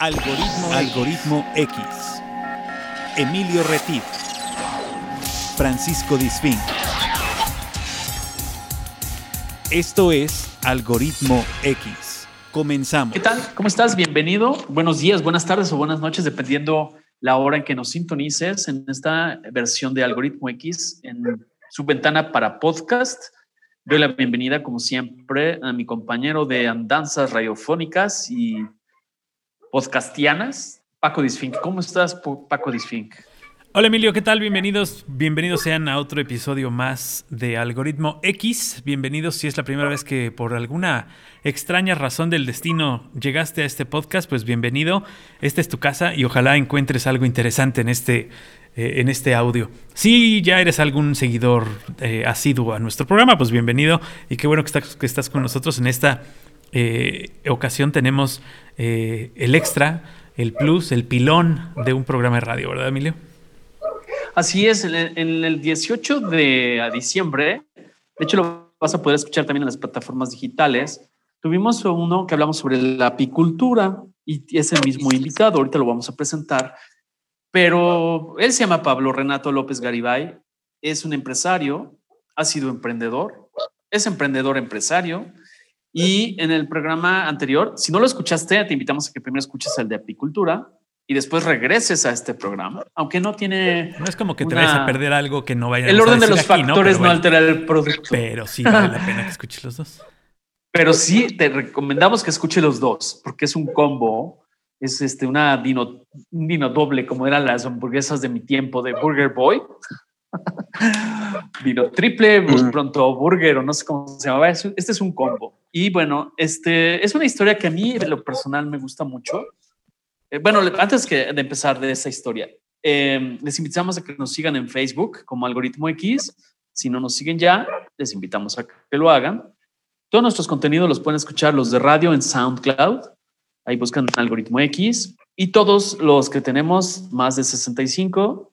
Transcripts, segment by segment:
Algoritmo, Algoritmo X. Emilio Retif. Francisco Disfín. Esto es Algoritmo X. Comenzamos. ¿Qué tal? ¿Cómo estás? Bienvenido. Buenos días, buenas tardes o buenas noches, dependiendo la hora en que nos sintonices en esta versión de Algoritmo X en su ventana para podcast. Doy la bienvenida, como siempre, a mi compañero de andanzas radiofónicas y podcastianas, Paco Disfink. ¿Cómo estás, Paco Disfink? Hola Emilio, ¿qué tal? Bienvenidos, bienvenidos sean a otro episodio más de Algoritmo X. Bienvenidos si es la primera vez que por alguna extraña razón del destino llegaste a este podcast, pues bienvenido. Esta es tu casa y ojalá encuentres algo interesante en este, eh, en este audio. Si ya eres algún seguidor eh, asiduo a nuestro programa, pues bienvenido y qué bueno que estás, que estás con nosotros en esta eh, ocasión tenemos eh, el extra, el plus, el pilón de un programa de radio, ¿verdad, Emilio? Así es, en el, 18 de diciembre, de hecho lo vas a poder escuchar también en las plataformas digitales, tuvimos uno que hablamos sobre la apicultura y es el mismo invitado, ahorita lo vamos a presentar, pero él se llama Pablo Renato López Garibay, es un empresario, ha sido emprendedor, es emprendedor empresario, y en el programa anterior, si no lo escuchaste, te invitamos a que primero escuches el de apicultura y después regreses a este programa, aunque no tiene... No es como que te vayas a perder algo que no vaya a El orden de los factores ¿no? altera el producto. Pero sí vale la pena que escuches los dos. Pero sí te recomendamos que escuches los dos, porque es un combo, es este, una dino, un dino doble, como eran las hamburguesas de mi tiempo de Burger Boy. Vino triple, mm. pronto burger o no sé cómo se llamaba. Este es un combo. Y bueno, este es una historia que a mí, de lo personal, me gusta mucho. Eh, bueno, antes que de empezar de esa historia, em, les invitamos a que nos sigan en Facebook como Algoritmo X. Si no nos siguen ya, les invitamos a que lo hagan. Todos nuestros contenidos los pueden escuchar los de radio en SoundCloud. Ahí buscan Algoritmo X. Y todos los que tenemos más de 65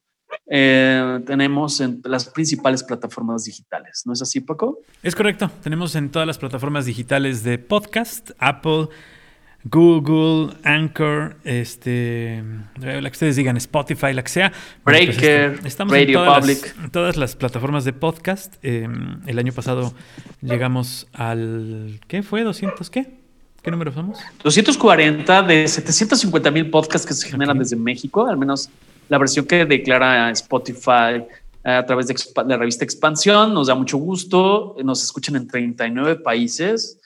eh, tenemos en las principales plataformas digitales. ¿No es así, Paco? Es correcto. Tenemos en todas las plataformas digitales de podcast, Apple, Google, Anchor, este, la que ustedes digan, Spotify, la que sea. Pues, Breaker, estamos Radio en todas Public. Las, todas las plataformas de podcast. Em, el año pasado llegamos al, ¿qué fue? ¿200 qué? ¿Qué número somos? 240 de 750 mil podcasts que se generan desde México, al menos la versión que declara Spotify eh, a través de la revista Expansión. Nos da mucho gusto. Nos escuchan en 39 países,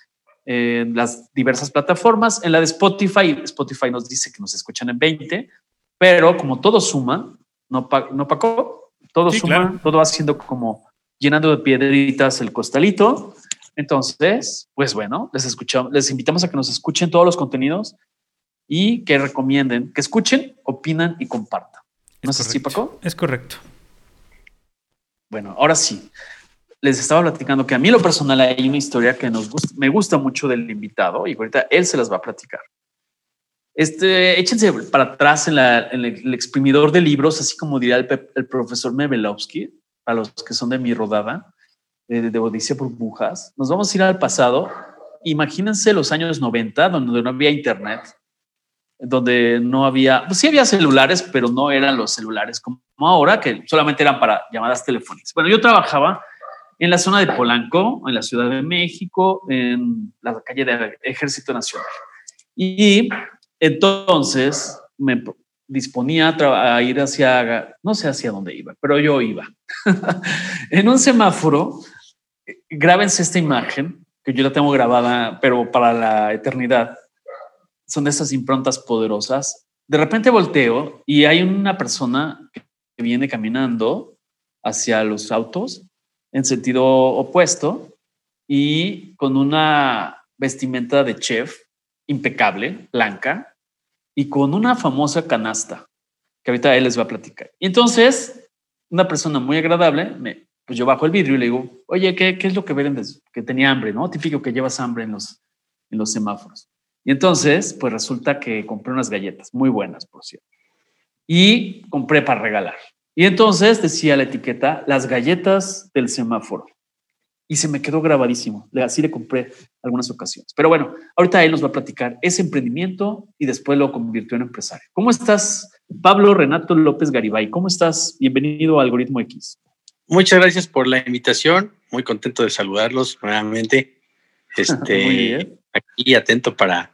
en las diversas plataformas. En la de Spotify, Spotify nos dice que nos escuchan en 20, pero como todo suma, no, no Paco, todo suma, todo va siendo como llenando de piedritas el costalito. Entonces, pues bueno, les escuchamos, les invitamos a que nos escuchen todos los contenidos y que recomienden, que escuchen, opinan y compartan. ¿No es, así, Paco? Es correcto. Bueno, ahora sí. Les estaba platicando que a mí lo personal hay una historia que nos gusta, me gusta mucho del invitado y ahorita él se las va a platicar. Este, échense para atrás en, el, exprimidor de libros, así como diría el, profesor Mebelovsky, a los que son de mi rodada, de, de Odisea Burbujas. Nos vamos a ir al pasado. Imagínense los años 90, donde no había internet, donde no había, pues sí había celulares, pero no eran los celulares como ahora, que solamente eran para llamadas telefónicas. Bueno, yo trabajaba en la zona de Polanco, en la Ciudad de México, en la calle del Ejército Nacional. Y entonces me disponía a ir hacia, no sé hacia dónde iba, pero yo iba. en un semáforo, grábense esta imagen, que yo la tengo grabada, pero para la eternidad son de esas improntas poderosas. De repente volteo y hay una persona que viene caminando hacia los autos en sentido opuesto y con una vestimenta de chef impecable, blanca, y con una famosa canasta que ahorita él les va a platicar. Y entonces, una persona muy agradable, me, pues yo bajo el vidrio y le digo, oye, ¿qué, qué es lo que ven? Que tenía hambre, ¿no? Típico que llevas hambre en los, en los semáforos. Y entonces, pues resulta que compré unas galletas, muy buenas, por cierto. Y compré para regalar. Y entonces decía la etiqueta, las galletas del semáforo. y se me quedó grabadísimo. Así le compré algunas ocasiones. Pero bueno, ahorita él nos va a platicar ese emprendimiento y después lo convirtió en empresario. ¿Cómo estás, Pablo Renato López Garibay? ¿Cómo estás? Bienvenido a Algoritmo X. Muchas gracias por la invitación. Muy contento de saludarlos nuevamente. Este, aquí atento para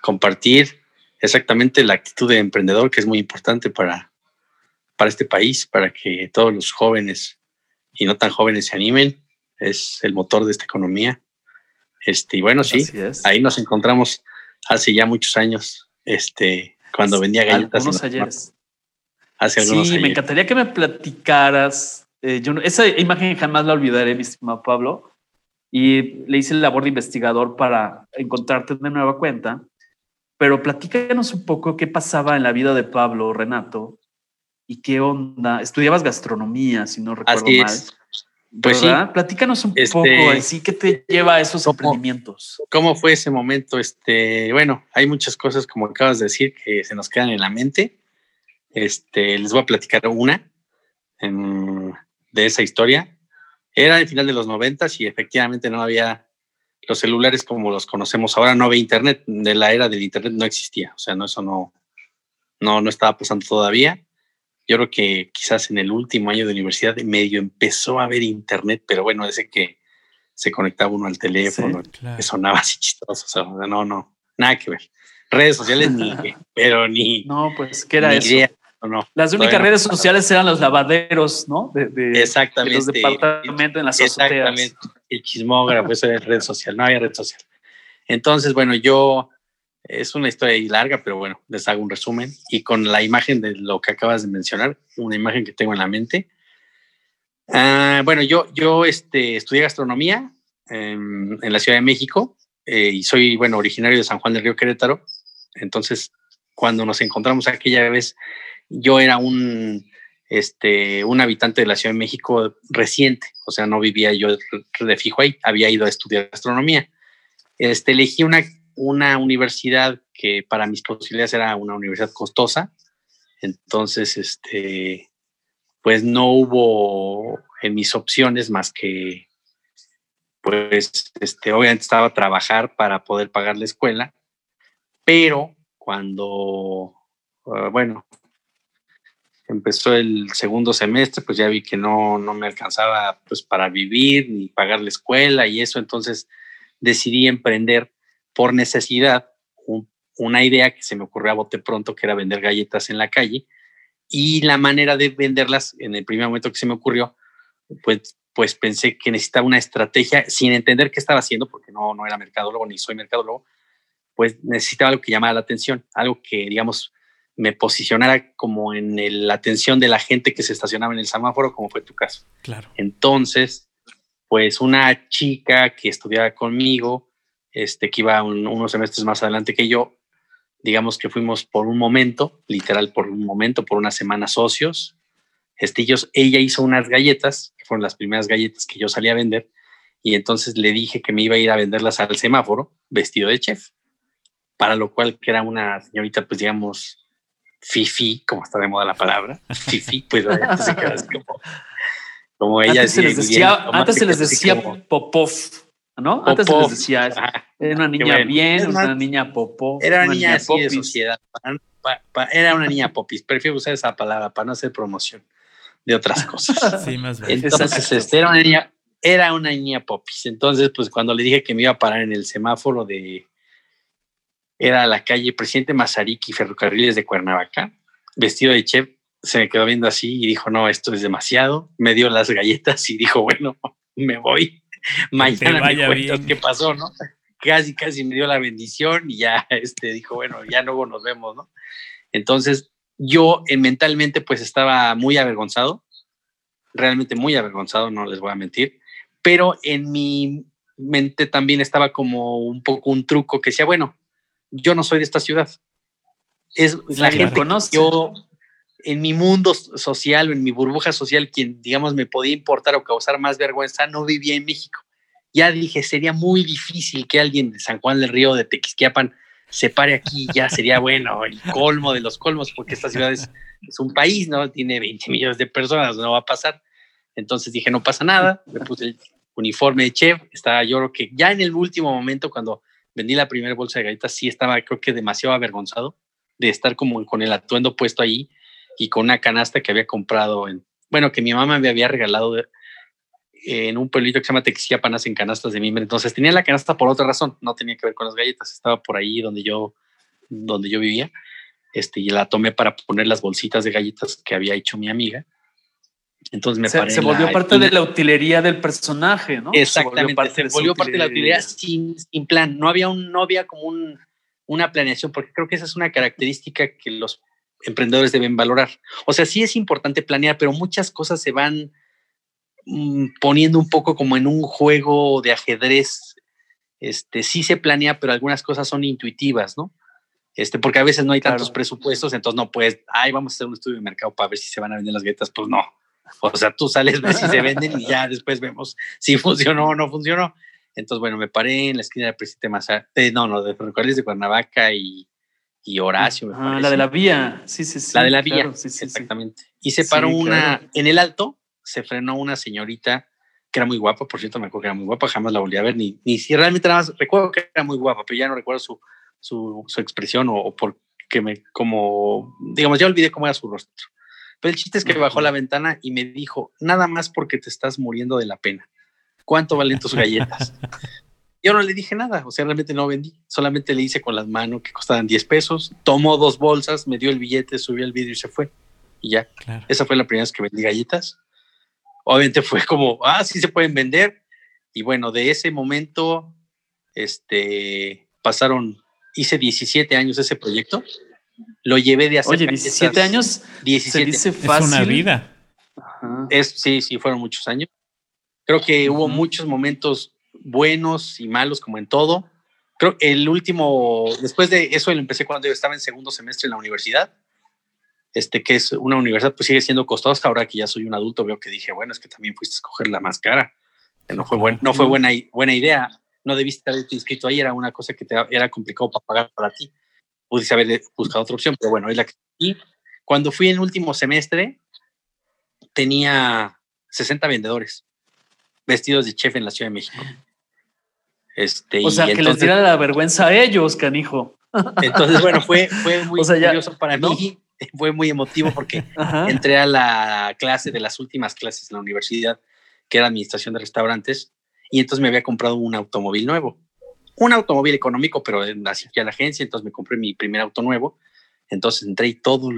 compartir exactamente la actitud de emprendedor que es muy importante para, para este país, para que todos los jóvenes y no tan jóvenes se animen. Es el motor de esta economía. Este, y bueno, sí, ahí nos encontramos hace ya muchos años, este, cuando vendía galletas. Algunos ayeres. Hace algunos sí, me encantaría que me platicaras. Eh, yo esa imagen jamás la olvidaré, mi estimado Pablo. Y le hice el labor de investigador para encontrarte de nueva cuenta pero platícanos un poco qué pasaba en la vida de Pablo, Renato, y qué onda. Estudiabas gastronomía, si no recuerdo mal. Pues sí. Platícanos un este, poco, así que te lleva a esos emprendimientos. ¿Cómo fue ese momento? Este, bueno, hay muchas cosas, como acabas de decir, que se nos quedan en la mente. Este, les voy a platicar una de esa historia. Era el final de los noventas y efectivamente no había los celulares como los conocemos ahora, no había internet, de la era del internet no existía, o sea, no, eso no, no, no estaba pasando todavía. Yo creo que quizás en el último año de universidad medio empezó a haber internet, pero bueno, ese que se conectaba uno al teléfono, que sonaba así chistoso, o sea, no, no, nada que ver. Redes sociales ni, pero ni. No, pues, ¿qué era eso? No, Las únicas redes sociales eran los lavaderos, ¿no? De, exactamente. los departamentos en las Exactamente. El chismógrafo, eso era red social, no había red social. Entonces, bueno, yo, es una historia larga, pero bueno, les hago un resumen. Y con la imagen de lo que acabas de mencionar, una imagen que tengo en la mente. Ah, bueno, yo, yo este, estudié gastronomía en, la Ciudad de México eh, y soy, bueno, originario de San Juan del Río Querétaro. Entonces, cuando nos encontramos aquella vez yo era un, este, un habitante de la Ciudad de México reciente, o sea, no vivía yo de fijo ahí, había ido a estudiar gastronomía. Este, elegí una, una universidad que para mis posibilidades era una universidad costosa, entonces, este, pues no hubo en mis opciones más que, pues, este, obviamente estaba a trabajar para poder pagar la escuela, pero cuando, ah, bueno, empezó el segundo semestre, pues ya vi que no, no me alcanzaba pues para vivir ni pagar la escuela y eso, entonces decidí emprender por necesidad una idea que se me ocurrió a bote pronto, que era vender galletas en la calle y la manera de venderlas en el primer momento que se me ocurrió, pues, pues pensé que necesitaba una estrategia sin entender qué estaba haciendo, porque no, no era mercadólogo ni soy mercadólogo, pues necesitaba algo que llamara la atención, algo que, digamos, me posicionara como en la atención de la gente que se estacionaba en el semáforo, como fue tu caso. Claro. Entonces, pues una chica que estudiaba conmigo, este, que iba unos semestres más adelante que yo, digamos que fuimos por un momento, literal por un momento, por una semana socios. Este, ella hizo unas galletas, que fueron las primeras galletas que yo salí a vender, y entonces le dije que me iba a ir a venderlas al semáforo vestido de chef, para lo cual que era una señorita, pues digamos, Fifi, como está de moda la palabra, Fifi, pues se queda así como, como ella. Antes se les decía, antes se les decía Popov, ¿no? Antes se les decía, era una niña bien, una, niña Popov. Era una, niña, así de sociedad, era una niña popis, prefiero usar esa palabra para no hacer promoción de otras cosas. Sí, más bien. Entonces, este, era una niña, era una niña popis. Entonces, pues cuando le dije que me iba a parar en el semáforo de era la calle Presidente Mazariqui, Ferrocarriles de Cuernavaca, vestido de chef, se me quedó viendo así y dijo, no, esto es demasiado, me dio las galletas y dijo, bueno, me voy, mañana me cuentas qué pasó, ¿no? Casi, casi me dio la bendición y ya, este, dijo, bueno, ya luego nos vemos, ¿no? Entonces, yo eh, mentalmente pues estaba muy avergonzado, realmente muy avergonzado, no les voy a mentir, pero en mi mente también estaba como un poco un truco que decía, bueno, yo no soy de esta ciudad. Es la gente conoce. Yo, en mi mundo social o en mi burbuja social, quien, digamos, me podía importar o causar más vergüenza, no vivía en México. Ya dije, sería muy difícil que alguien de San Juan del Río, de Tequisquiapan, se pare aquí, ya sería bueno, el colmo de los colmos, porque esta ciudad es, un país, ¿no? Tiene 20 millones de personas, no va a pasar. Entonces dije, no pasa nada, me puse uniforme de chef. Estaba yo creo que ya en el último momento, cuando vendí la primera bolsa de galletas, sí estaba creo que demasiado avergonzado de estar como con el atuendo puesto ahí y con una canasta que había comprado en, bueno, que mi mamá me había regalado en un pueblito que se llama Texiapanas en canastas de mimbre. Entonces tenía la canasta por otra razón, no tenía que ver con las galletas, estaba por ahí donde yo, donde yo vivía. Este, y la tomé para poner las bolsitas de galletas que había hecho mi amiga. Entonces me se, se volvió parte de la utilería del personaje, ¿no? Exactamente, se volvió parte, de, la utilería sin, sin, plan. No había, un, no había como un, una planeación, porque creo que esa es una característica que los emprendedores deben valorar. O sea, sí es importante planear, pero muchas cosas se van mm, poniendo un poco como en un juego de ajedrez. Este, sí se planea, pero algunas cosas son intuitivas, ¿no? Este, porque a veces no hay tantos presupuestos, entonces no puedes, ay, vamos a hacer un estudio de mercado para ver si se van a vender las galletas. Pues no, o sea, tú sales, ves si se venden y ya después vemos si funcionó o no funcionó. Entonces, bueno, me paré en la esquina del presidente Mazar, eh, no, no, de ferrocarriles de Cuernavaca y, y Horacio. ah, la de la vía, sí, sí, sí. La de la vía, sí, sí, exactamente. Y se paró una, en el alto, se frenó una señorita que era muy guapa, por cierto, me acuerdo que era muy guapa, jamás la volví a ver, ni, ni si realmente nada más, recuerdo que era muy guapa, pero ya no recuerdo su, su, su expresión o, o porque me, como, digamos, ya olvidé cómo era su rostro. Pero el chiste es que bajó la ventana y me dijo, nada más porque te estás muriendo de la pena. ¿Cuánto valen tus galletas? Yo no le dije nada, o sea, realmente no vendí. Solamente le hice con las manos que costaban 10 pesos. Tomó dos bolsas, me dio el billete, subió el vídeo y se fue. Y ya. Esa fue la primera vez que vendí galletas. Obviamente fue como, ah, sí se pueden vender. Y bueno, de ese momento, este, pasaron, hice 17 años ese proyecto lo llevé de hacer. Oye, 17 años. 17 se dice fácil. Es una vida. Es, sí, sí, fueron muchos años. Creo que hubo muchos momentos buenos y malos, como en todo. Creo que el último, después de eso, lo empecé cuando yo estaba en segundo semestre en la universidad. Este, que es una universidad, pues sigue siendo costosa. Ahora que ya soy un adulto, veo que dije, bueno, es que también fuiste a escoger la más cara. No fue, buen, no fue buena, buena idea. No debiste haberte inscrito ahí, era una cosa que te, era complicado para pagar para ti pudiste haber buscado otra opción, pero bueno, es la que... Y cuando fui en último semestre, tenía 60 vendedores vestidos de chef en la Ciudad de México. Este, o sea, que les diera la vergüenza a ellos, canijo. Entonces, bueno, fue, fue muy curioso para mí, fue muy emotivo porque entré a la clase de las últimas clases en la universidad, que era administración de restaurantes, y entonces me había comprado un automóvil nuevo un automóvil económico, pero así a la agencia, entonces me compré mi primer auto nuevo. Entonces entré y todo.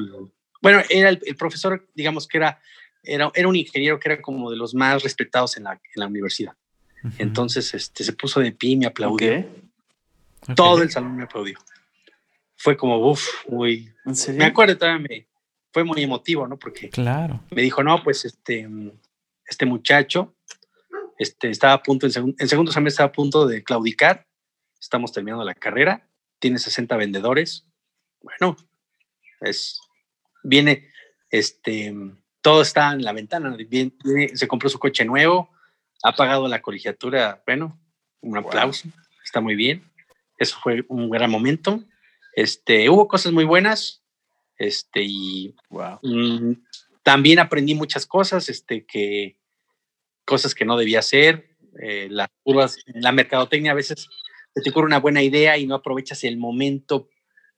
bueno, era el, profesor, digamos que era, era, era un ingeniero que era como de los más respetados en la, en la universidad. Entonces este, se puso de pie y me aplaudió. Todo el salón me aplaudió. Fue como, uff, muy. Me acuerdo también, fue muy emotivo, ¿no? Porque claro. me dijo, no, pues este, este muchacho este, estaba a punto, en, en segundo semestre estaba a punto de claudicar estamos terminando la carrera, tiene 60 vendedores. Bueno, es, viene, este, todo está en la ventana, viene, se compró su coche nuevo, ha pagado la colegiatura, bueno, un aplauso, está muy bien. Eso fue un gran momento. Este, hubo cosas muy buenas, este, y mm, también aprendí muchas cosas, este, que cosas que no debía hacer, eh, las curvas, la mercadotecnia a veces te ocurre una buena idea y no aprovechas el momento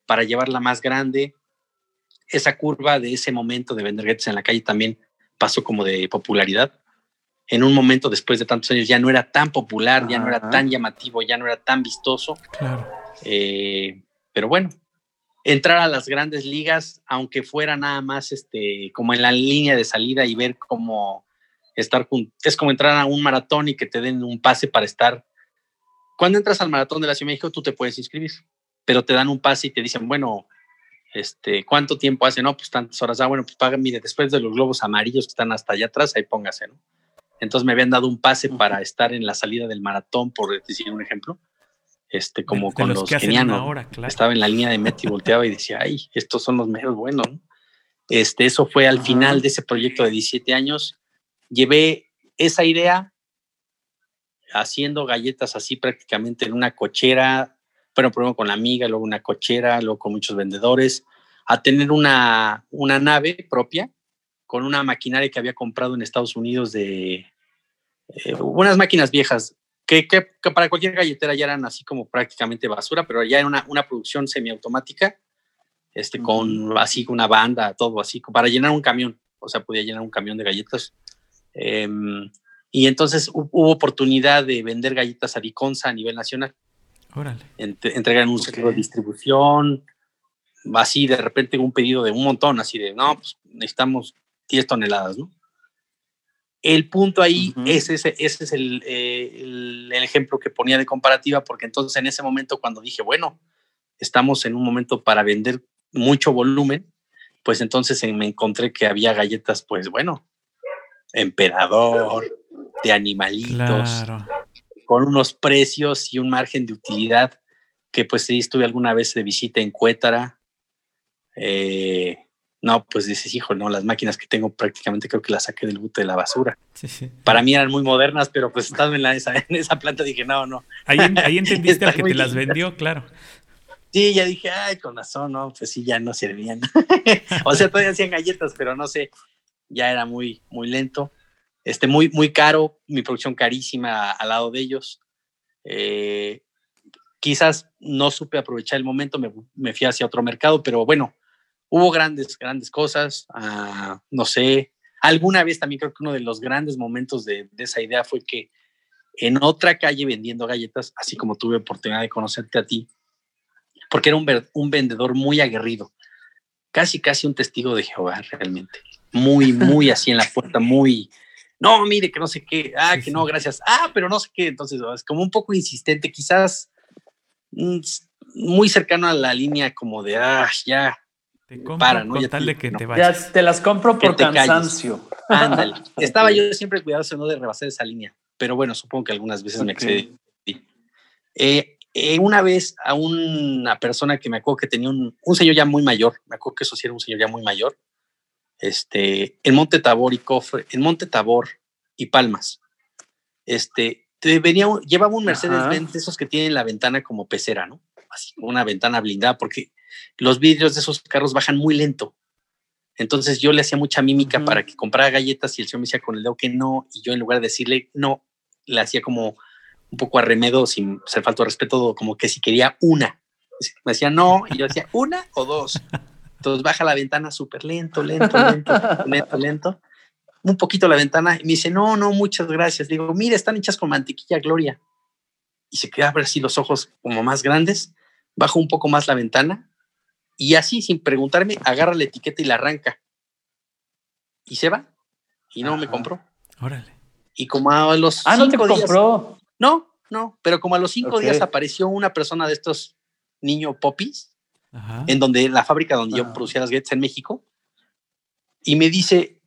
para llevarla más grande. Esa curva de ese momento de vender galletas en la calle también pasó como de popularidad. En un momento después de tantos años ya no era tan popular, ya no era tan llamativo, ya no era tan vistoso. Claro. Eh, pero bueno, entrar a las grandes ligas, aunque fuera nada más este, como en la línea de salida y ver cómo estar es como entrar a un maratón y que te den un pase para estar cuando entras al maratón de la Ciudad de México, tú te puedes inscribir, pero te dan un pase y te dicen, bueno, este, ¿cuánto tiempo hace? No, pues tantas horas. Ah, bueno, pues paga, mire, después de los globos amarillos que están hasta allá atrás, ahí póngase, ¿no? Entonces me habían dado un pase para estar en la salida del maratón, por decir un ejemplo. Este, como con los, kenianos. Estaba en la línea de meta y volteaba y decía, ay, estos son los medios buenos. ¿no? Este, eso fue al final de ese proyecto de 17 años. Llevé esa idea haciendo galletas así prácticamente en una cochera, bueno, primero con la amiga, luego una cochera, luego con muchos vendedores, a tener una, una nave propia con una maquinaria que había comprado en Estados Unidos de, eh, unas máquinas viejas que, que, que, para cualquier galletera ya eran así como prácticamente basura, pero ya era una, una producción semiautomática, este, con así una banda, todo así, para llenar un camión, o sea, podía llenar un camión de galletas. Eh, y entonces hubo oportunidad de vender galletas a Viconza a nivel nacional. Órale. Ent entregan un centro de distribución, así de repente un pedido de un montón, así de, no, pues necesitamos 10 toneladas, ¿no? El punto ahí, uh -huh. ese, ese, ese, es el, eh, el, el, ejemplo que ponía de comparativa, porque entonces en ese momento cuando dije, bueno, estamos en un momento para vender mucho volumen, pues entonces me encontré que había galletas, pues bueno, emperador, de animalitos, claro. con unos precios y un margen de utilidad que pues sí estuve alguna vez de visita en Cuétara. Eh, no, pues dices, hijo, no, las máquinas que tengo prácticamente creo que las saqué del bote de la basura. Sí, sí. Para mí eran muy modernas, pero pues estando en, la, esa, en esa planta dije, no, no. Ahí, ahí entendiste al que te las vendió, claro. Sí, ya dije, ay, con razón, no, pues sí, ya no servían. o sea, todavía hacían galletas, pero no sé, ya era muy, muy lento. Este, muy, muy caro, mi producción carísima al lado de ellos. Eh, quizás no supe aprovechar el momento, me, me, fui hacia otro mercado, pero bueno, hubo grandes, grandes cosas. Uh, no sé, alguna vez también creo que uno de los grandes momentos de, de, esa idea fue que en otra calle vendiendo galletas, así como tuve oportunidad de conocerte a ti, porque era un, un vendedor muy aguerrido, casi, casi un testigo de Jehová realmente. Muy, muy así en la puerta, muy, no, mire, que no sé qué, ah, que no, gracias, ah, pero no sé qué, entonces es como un poco insistente, quizás mm, muy cercano a la línea como de, ah, ya, te compro para, ¿no? Ya te, que no. te vayas. Ya te las compro por cansancio. Ándale, estaba yo siempre cuidadoso no de rebasar esa línea, pero bueno, supongo que algunas veces okay. me excedí. Eh, eh, una vez a una persona que me acuerdo que tenía un, un señor ya muy mayor, me acuerdo que eso sí era un señor ya muy mayor, este, en Monte Tabor y Cofre, en Monte Tabor y Palmas. Este, te venía, llevaba un Mercedes-Benz esos que tienen la ventana como pecera, ¿no? Así, una ventana blindada, porque los vidrios de esos carros bajan muy lento. Entonces yo le hacía mucha mímica uh -huh. para que comprara galletas y el señor me decía con el dedo que no, y yo en lugar de decirle no, le hacía como un poco arremedo, sin ser falto de respeto, como que si quería una. Me decía no, y yo decía una o dos. Entonces baja la ventana súper lento, lento, lento, lento, lento. Un poquito la ventana y me dice, no, no, muchas gracias. Digo, mire, están hechas con mantequilla Gloria. Y se queda a ver así los ojos como más grandes. Bajo un poco más la ventana y así, sin preguntarme, agarra la etiqueta y la arranca. Y se va. Y no Ajá. me compró. Órale. Y como a los ah, cinco no te días, compró. No, no, pero como a los cinco okay. días apareció una persona de estos niño popis Ajá. en donde la fábrica donde Ajá. yo producía las galletas en México, y me dice,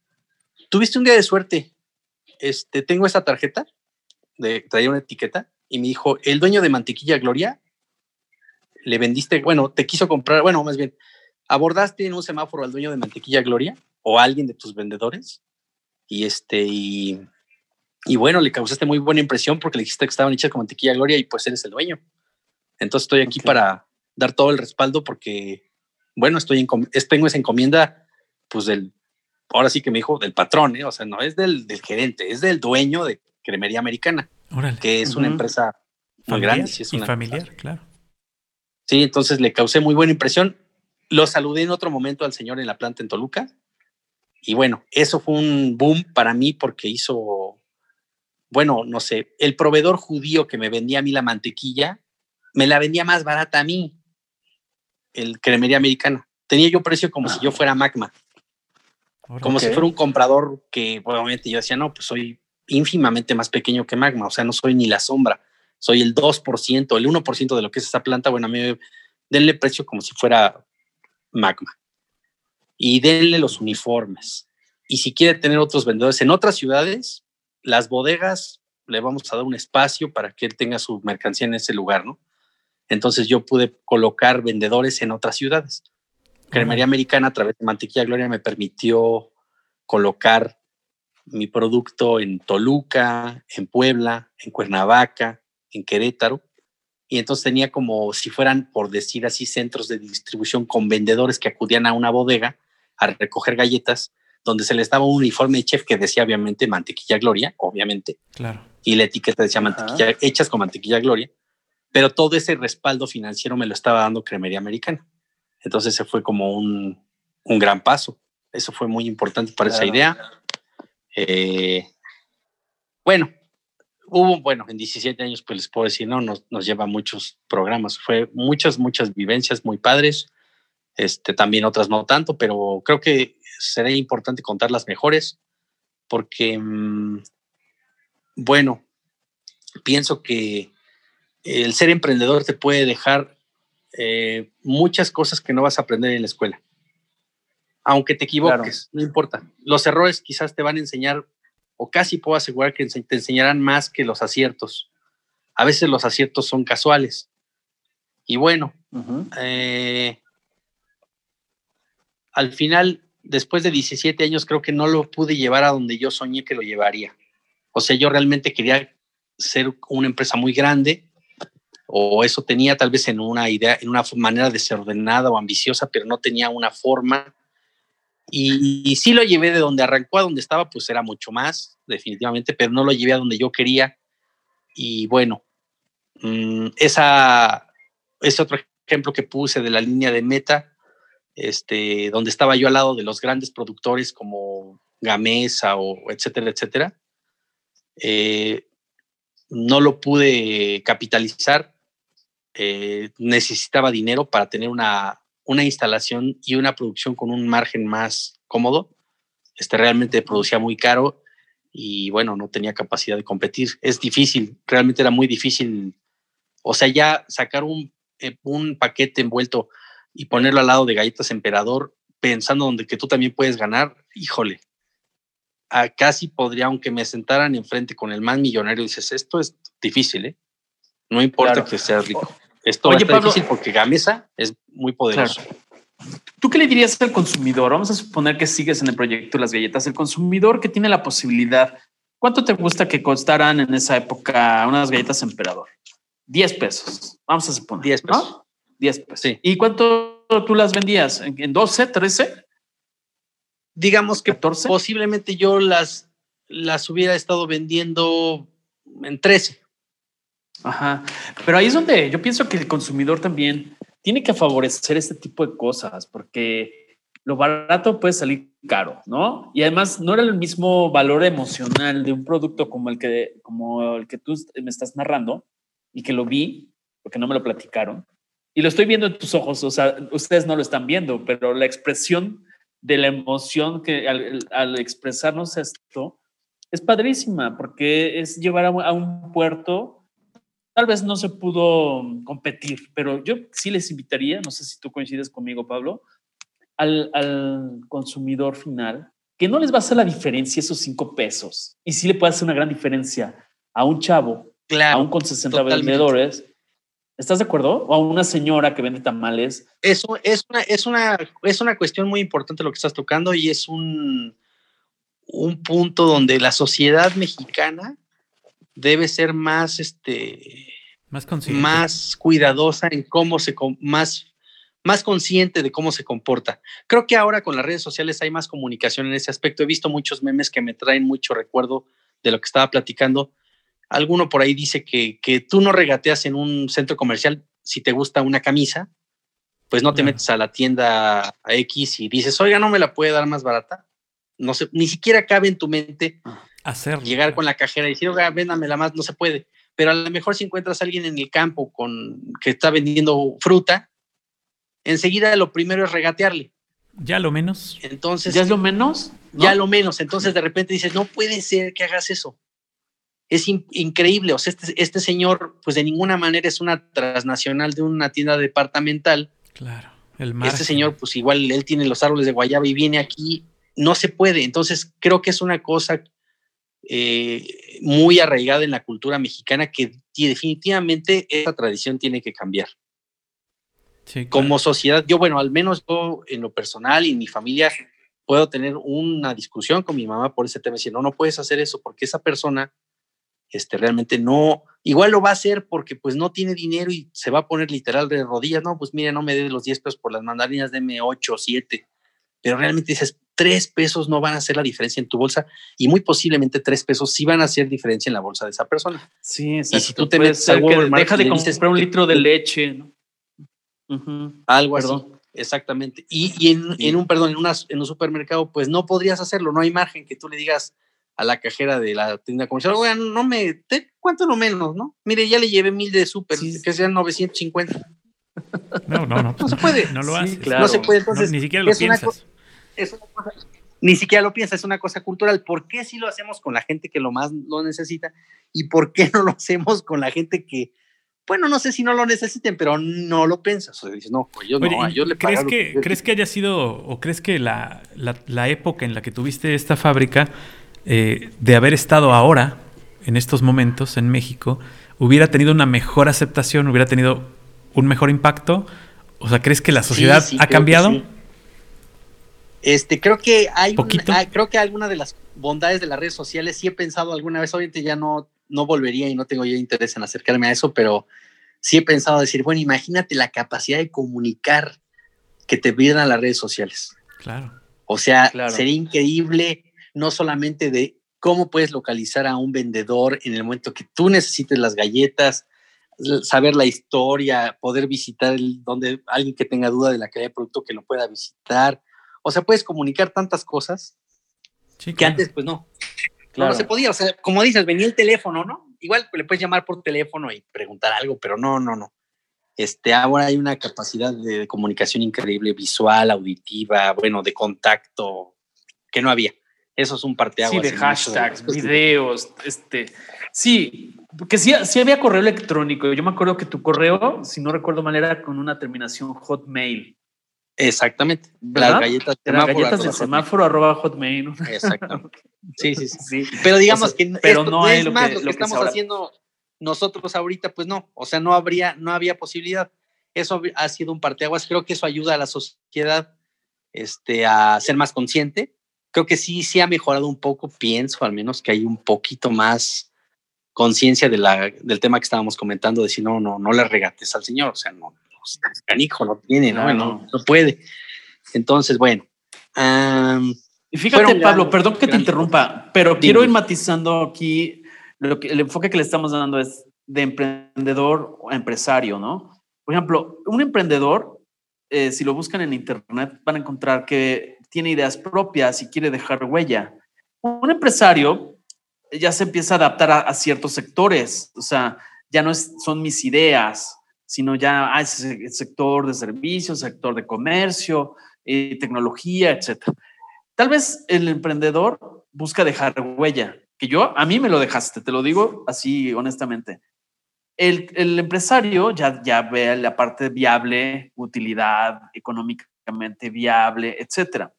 tuviste un día de suerte, este, tengo esta tarjeta, de, traía una etiqueta, y me dijo, el dueño de Mantequilla Gloria, le vendiste, bueno, te quiso comprar, bueno, más bien, abordaste en un semáforo al dueño de Mantequilla Gloria, o a alguien de tus vendedores, y este, y, y bueno, le causaste muy buena impresión porque le dijiste que estaban hechas con Mantequilla Gloria y pues eres el dueño. Entonces estoy aquí okay. para dar todo el respaldo porque, bueno, estoy en, tengo esa encomienda, pues del, ahora sí que me dijo, del patrón, ¿eh? o sea, no es del, del, gerente, es del dueño de Cremería Americana, Órale. que es uh -huh. una empresa muy familiar, grande. Sí, es y familiar, empresa. claro. Sí, entonces le causé muy buena impresión. Lo saludé en otro momento al señor en la planta en Toluca. Y bueno, eso fue un boom para mí porque hizo, bueno, no sé, el proveedor judío que me vendía a mí la mantequilla, me la vendía más barata a mí el cremería americana. Tenía yo precio como ah. si yo fuera Magma. Como okay. si fuera un comprador que obviamente yo decía, no, pues soy ínfimamente más pequeño que Magma, o sea, no soy ni la sombra, soy el 2%, el 1% de lo que es esa planta, bueno, a mí denle precio como si fuera Magma. Y denle los uniformes. Y si quiere tener otros vendedores en otras ciudades, las bodegas le vamos a dar un espacio para que él tenga su mercancía en ese lugar, ¿no? Entonces yo pude colocar vendedores en otras ciudades. Cremería Americana a través de Mantequilla Gloria me permitió colocar mi producto en Toluca, en Puebla, en Cuernavaca, en Querétaro. Y entonces tenía como si fueran, por decir así, centros de distribución con vendedores que acudían a una bodega a recoger galletas. donde se les daba un uniforme de chef que decía obviamente mantequilla gloria, obviamente. Claro. Y la etiqueta decía mantequilla, hechas con mantequilla gloria. Pero todo ese respaldo financiero me lo estaba dando Cremería Americana. Entonces se fue como un, un gran paso. Eso fue muy importante para esa idea. Eh, bueno, hubo, bueno, en 17 años, pues les puedo decir, no, nos, nos lleva muchos programas. Fue muchas, muchas vivencias muy padres. Este, también otras no tanto, pero creo que sería importante contar las mejores porque, mm, bueno, pienso que el ser emprendedor te puede dejar eh, muchas cosas que no vas a aprender en la escuela. Aunque te equivoques, no importa. Los errores quizás te van a enseñar, o casi puedo asegurar que te enseñarán más que los aciertos. A veces los aciertos son casuales. Y bueno, al final, después de 17 años, creo que no lo pude llevar a donde yo soñé que lo llevaría. O sea, yo realmente quería ser una empresa muy grande, o eso tenía tal vez en una idea, en una manera desordenada o ambiciosa, pero no tenía una forma. Y, sí lo llevé de donde arrancó a donde estaba, pues era mucho más, definitivamente, pero no lo llevé a donde yo quería. Y bueno, mm, esa, ese otro ejemplo que puse de la línea de meta, este, donde estaba yo al lado de los grandes productores como Gamesa o etcétera, etcétera. Eh, no lo pude capitalizar. Eh, necesitaba dinero para tener una, una instalación y una producción con un margen más cómodo. Este realmente producía muy caro y bueno, no tenía capacidad de competir. Es difícil, realmente era muy difícil. O sea, ya sacar un, eh, un paquete envuelto y ponerlo al lado de Galletas Emperador, pensando donde que tú también puedes ganar, híjole, a casi podría, aunque me sentaran enfrente con el más millonario, dices, esto es difícil, ¿eh? No importa que seas rico. Esto es difícil porque Gamesa es muy poderoso. ¿Tú qué le dirías al consumidor? Vamos a suponer que sigues en el proyecto de las galletas. El consumidor que tiene la posibilidad, ¿cuánto te gusta que costaran en esa época unas galletas emperador? 10 pesos. Vamos a suponer. 10 pesos. 10 pesos. Sí. ¿Y cuánto tú las vendías? ¿En 12, 13? Digamos que posiblemente yo las, las hubiera estado vendiendo en 13. Ajá. Pero ahí es donde yo pienso que el consumidor también tiene que favorecer este tipo de cosas, porque lo barato puede salir caro, ¿no? Y además no era el mismo valor emocional de un producto como el que, como el que tú me estás narrando y que lo vi, porque no me lo platicaron, y lo estoy viendo en tus ojos, o sea, ustedes no lo están viendo, pero la expresión de la emoción que al, expresarnos esto es padrísima, porque es llevar a, un puerto, tal vez no se pudo competir, pero yo sí les invitaría, no sé si tú coincides conmigo, Pablo, al, al consumidor final, que no les va a hacer la diferencia esos cinco pesos, y sí le puede hacer una gran diferencia a un chavo, claro, aún con 60 vendedores, ¿Estás de acuerdo? O a una señora que vende tamales. Eso es una, es una, es una cuestión muy importante lo que estás tocando y es un, un punto donde la sociedad mexicana debe ser más, este, más, consciente. más cuidadosa en cómo se, más, más consciente de cómo se comporta. Creo que ahora con las redes sociales hay más comunicación en ese aspecto. He visto muchos memes que me traen mucho recuerdo de lo que estaba platicando Alguno por ahí dice que, que tú no regateas en un centro comercial si te gusta una camisa, pues no te metes a la tienda X y dices, oiga, no me la puede dar más barata. No sé, ni siquiera cabe en tu mente Hacerlo, llegar con la cajera y decir, oiga, véndamela más, no se puede. Pero a lo mejor si encuentras a alguien en el campo con, que está vendiendo fruta, enseguida lo primero es regatearle. Ya lo menos. Entonces. ¿Ya es lo menos? Ya lo menos. Entonces de repente dices, no puede ser que hagas eso es increíble. O sea, este, este, señor, pues de ninguna manera es una transnacional de una tienda departamental. Claro. El este señor, pues igual él tiene los árboles de guayaba y viene aquí. No se puede. Entonces, creo que es una cosa eh, muy arraigada en la cultura mexicana que definitivamente esta tradición tiene que cambiar. Como sociedad, yo, bueno, al menos yo en lo personal y en mi familia puedo tener una discusión con mi mamá por ese tema. Decir, no, no puedes hacer eso porque esa persona este, realmente no, igual lo va a hacer porque pues no tiene dinero y se va a poner literal de rodillas, no, pues mire, no me dé los 10 pesos por las mandarinas, deme 8 o 7, pero realmente dices, tres pesos no van a hacer la diferencia en tu bolsa y muy posiblemente tres pesos sí van a hacer diferencia en la bolsa de esa persona. Sí, exacto. Y si tú te metes al deja de comprar un litro de leche, ¿no? Algo así. Exactamente. Y, en, un, perdón, en, en un supermercado, pues no podrías hacerlo, no hay margen que tú le digas a la cajera de la tienda comercial, oiga, no me, te, ¿cuánto no menos, no? Mire, ya le llevé mil de súper, que sean 950. No, no, no. No se puede. No lo hace. No se puede, entonces. ni siquiera lo piensas. Es una cosa, ni siquiera lo piensas, es una cosa cultural. ¿Por qué si lo hacemos con la gente que lo más lo necesita? ¿Y por qué no lo hacemos con la gente que, bueno, no sé si no lo necesiten, pero no lo piensas. O sea, dices, no, pues yo no, yo le ¿crees que, ¿Crees que haya sido, o crees que la, la, época en la que tuviste esta fábrica, eh, de haber estado ahora, en estos momentos, en México, hubiera tenido una mejor aceptación, hubiera tenido un mejor impacto? O sea, ¿crees que la sociedad ha cambiado? Este, creo que hay, creo que alguna de las bondades de las redes sociales sí he pensado alguna vez, obviamente ya no no volvería y no tengo yo interés en acercarme a eso, pero sí he pensado decir, bueno, imagínate la capacidad de comunicar que te a las redes sociales. Claro. O sea, sería increíble no solamente de cómo puedes localizar a un vendedor en el momento que tú necesites las galletas, saber la historia, poder visitar el, donde alguien que tenga duda de la calidad de producto que lo pueda visitar. O sea, puedes comunicar tantas cosas que antes pues no. No, se podía, o sea, como dices, venía el teléfono, ¿no? Igual le puedes llamar por teléfono y preguntar algo, pero no, no, no. Este, ahora hay una capacidad de, comunicación increíble, visual, auditiva, bueno, de contacto, que no había. Eso es un parteaguas. Sí, de hashtags, videos, este, sí, porque sí, sí había correo electrónico. Yo me acuerdo que tu correo, si no recuerdo mal, era con una terminación hotmail. Exactamente. Las galletas, galletas del semáforo arroba hotmail. Exactamente. Sí, sí, sí. Pero digamos que pero no es más lo que, estamos haciendo nosotros ahorita, pues no. O sea, no habría, no había posibilidad. Eso ha sido un parteaguas. Creo que eso ayuda a la sociedad este, a ser más consciente. Creo que sí, sí ha mejorado un poco, pienso al menos que hay un poquito más conciencia de la, del tema que estábamos comentando, de si no, no, no le regates al Señor. O sea, no, canijo, no tiene, ¿no? No, no puede. Entonces, bueno. y fíjate, Pablo, perdón que te interrumpa, pero quiero ir matizando aquí. Lo que, el enfoque que le estamos dando es de emprendedor o empresario, ¿no? Por ejemplo, un emprendedor, eh, si lo buscan en internet, van a encontrar que tiene ideas propias y quiere dejar huella. Un empresario ya se empieza a adaptar a, a ciertos sectores, o sea, ya no es, son mis ideas, sino ya hay ese sector de servicios, sector de comercio, eh, tecnología, etc. Tal vez el emprendedor busca dejar huella, que yo, a mí me lo dejaste, te lo digo así honestamente. El, el empresario ya, ya ve la parte viable, utilidad, económicamente viable, etc.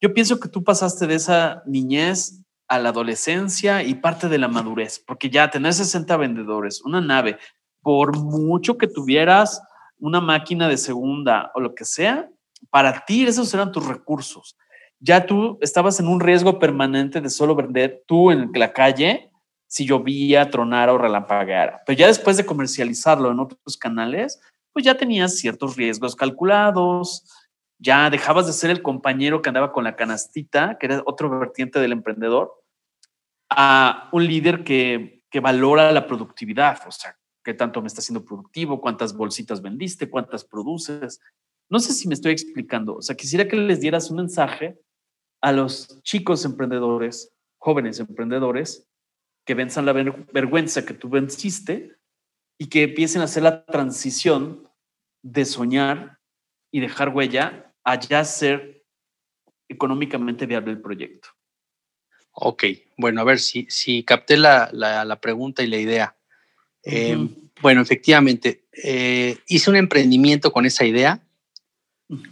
Yo pienso que tú pasaste de esa niñez a la adolescencia y parte de la madurez, porque ya tener 60 vendedores, una nave, por mucho que tuvieras una máquina de segunda o lo que sea, para ti esos eran tus recursos. Ya tú estabas en un riesgo permanente de solo vender tú en la calle si llovía, tronara o relampagueara. Pero ya después de comercializarlo en otros canales, pues ya tenías ciertos riesgos calculados, ya dejabas de ser el compañero que andaba con la canastita, que era otro vertiente del emprendedor, a un líder que, que valora la productividad, o sea, qué tanto me está haciendo productivo, cuántas bolsitas vendiste, cuántas produces. No sé si me estoy explicando. O sea, quisiera que les dieras un mensaje a los chicos emprendedores, jóvenes emprendedores, que venzan la vergüenza que tú venciste y que empiecen a hacer la transición de soñar y dejar huella a ya ser económicamente viable el proyecto. Ok, bueno, a ver si, si capté la, la pregunta y la idea. Eh, bueno, efectivamente, eh, hice un emprendimiento con esa idea,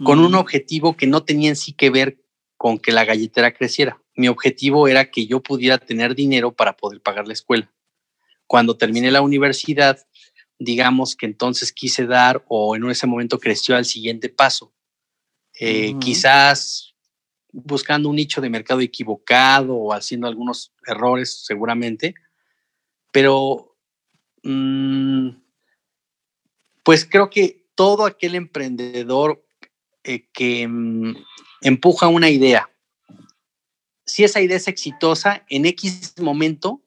con un objetivo que no tenía en sí que ver con que la galletera creciera. Mi objetivo era que yo pudiera tener dinero para poder pagar la escuela. Cuando terminé la universidad, digamos que entonces quise dar o en ese momento creció al siguiente paso. Eh, quizás buscando un nicho de mercado equivocado o haciendo algunos errores seguramente, pero pues creo que todo aquel emprendedor eh, que mm, empuja una idea si esa idea es exitosa, en X momento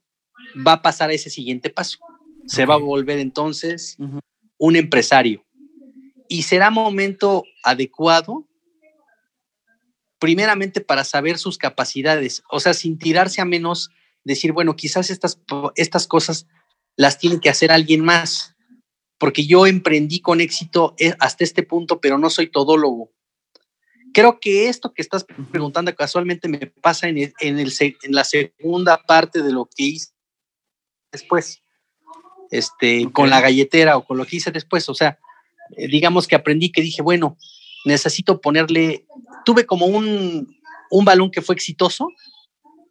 va a pasar a ese siguiente paso. Se va a volver entonces un empresario. Y será momento adecuado, primeramente para saber sus capacidades, o sea, sin tirarse a menos, decir, bueno, quizás estas, estas cosas las tiene que hacer alguien más, porque yo emprendí con éxito eh, hasta este punto, pero no soy todólogo. Creo que esto que estás preguntando casualmente me pasa en, el- en, el, en la segunda parte de lo que hice después, este, con la galletera o con lo que hice después. O sea, eh, digamos que aprendí que dije, bueno, necesito ponerle, tuve como un, un balón que fue exitoso,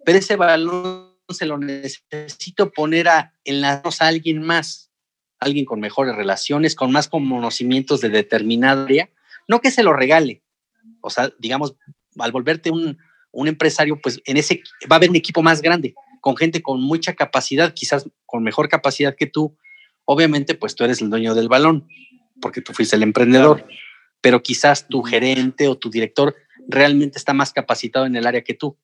pero ese balón se lo necesito poner a, en las manos a alguien más, alguien con mejores relaciones, con más conocimientos de determinada área, no que se lo regale. O sea, digamos, al volverte un, un empresario, pues en ese va a haber un equipo más grande, con gente con mucha capacidad, quizás con mejor capacidad que tú. Obviamente, pues tú eres el dueño del balón, porque tú fuiste el emprendedor, pero quizás tu gerente o tu director realmente está más capacitado en el área que tú.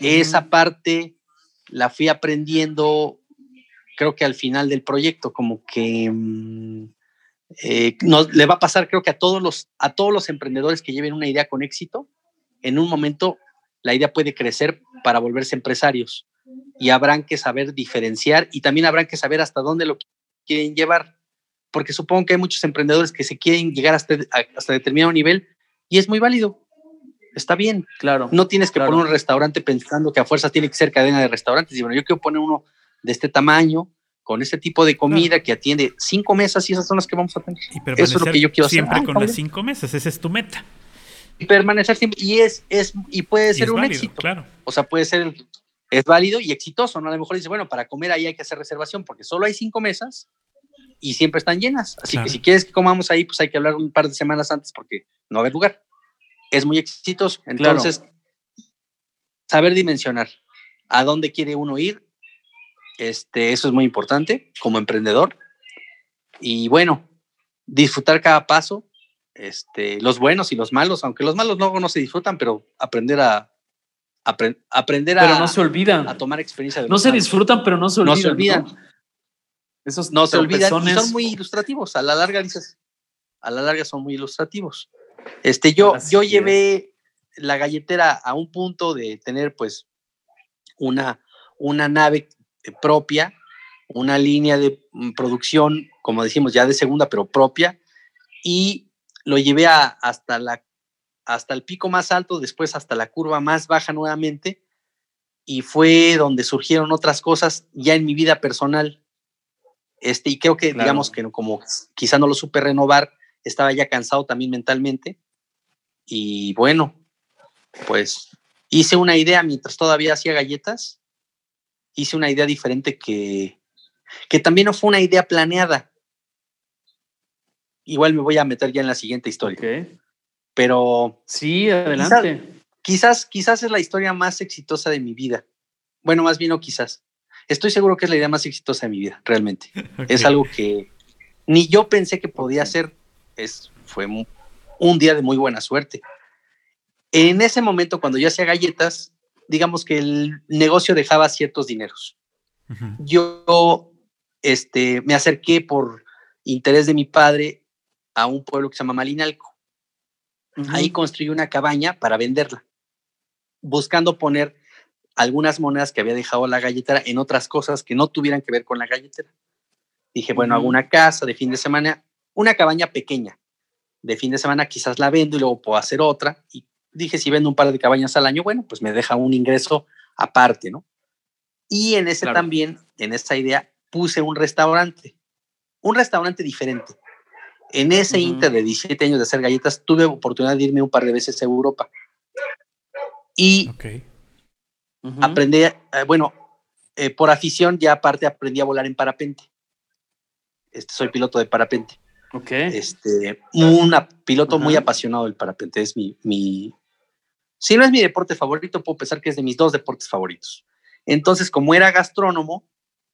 Esa parte la fui aprendiendo, creo que al final del proyecto, como que mm, eh, no, le va a pasar, creo que a todos los a todos los emprendedores que lleven una idea con éxito, en un momento la idea puede crecer para volverse empresarios y habrán que saber diferenciar y también habrán que saber hasta dónde lo quieren llevar, porque supongo que hay muchos emprendedores que se quieren llegar hasta, hasta determinado nivel y es muy válido. Está bien, Claro. no tienes que Claro. poner un restaurante pensando que a fuerza tiene que ser cadena de restaurantes. Y bueno, yo quiero poner uno de este tamaño, con este tipo de comida que atiende cinco mesas y esas son las que vamos a tener. Y Eso es lo que yo quiero hacer. siempre Ah, con las cinco mesas. Esa es tu meta. Y permanecer siempre. Y es, es, y puede ser un válido, éxito. claro. O sea, puede ser, es válido y exitoso, ¿no? A lo mejor dice, bueno, para comer ahí hay que hacer reservación porque solo hay cinco mesas y siempre están llenas. Así Claro. que si quieres que comamos ahí, pues hay que hablar un par de semanas antes porque no va a haber lugar. Es muy exitoso. Claro. Entonces, saber dimensionar a dónde quiere uno ir, este, eso es muy importante como emprendedor. Y bueno, disfrutar cada paso, este, los buenos y los malos, aunque los malos no, no se disfrutan, pero aprender a apre- aprender Pero a, no se olvidan. a tomar experiencia de No se disfrutan, pero no se No olvidan. se olvidan. Esos no se olvidan y son muy ilustrativos. A la larga dices, a la larga son muy ilustrativos. Este, yo, Así yo es. llevé la galletera a un punto de tener pues una, una nave propia, una línea de mm, producción, como decimos, ya de segunda, pero propia, y lo llevé a- hasta, la, hasta el pico más alto, después hasta la curva más baja nuevamente, y fue donde surgieron otras cosas ya en mi vida personal. Este, y creo que, Claro. digamos que no- como quizá no lo supe renovar, estaba ya cansado también mentalmente. Y bueno, pues hice una idea mientras todavía hacía galletas. Hice una idea diferente que, que también no fue una idea planeada. Igual me voy a meter ya en la siguiente historia. Pero Sí, adelante. quizás, quizás es la historia más exitosa de mi vida. Bueno, más bien no quizás. Estoy seguro que es la idea más exitosa de mi vida, realmente. Es algo que ni yo pensé que podía ser. Es, fue un día de muy buena suerte. En ese momento, cuando yo hacía galletas, digamos que el negocio dejaba ciertos dineros. Yo este, me acerqué por interés de mi padre a un pueblo que se llama Malinalco. Ahí Ujú. construí una cabaña para venderla, buscando poner algunas monedas que había dejado la galletera en otras cosas que no tuvieran que ver con la galletera. Dije, bueno, hago una casa de fin de semana, una cabaña pequeña. De fin de semana quizás la vendo y luego puedo hacer otra. Y dije, si vendo un par de cabañas al año, bueno, pues me deja un ingreso aparte, ¿no? Y en ese Claro. también, en esta idea, puse un restaurante, un restaurante diferente. En ese inter de 17 años de hacer galletas, tuve oportunidad de irme un par de veces a Europa. Y aprendí, eh, bueno, eh, por afición ya aparte aprendí a volar en parapente. Este, soy piloto de parapente. Ok. Este, un piloto muy Ajá. apasionado del parapente. Es mi, mi, si no es mi deporte favorito, puedo pensar que es de mis dos deportes favoritos. Entonces, como era gastrónomo,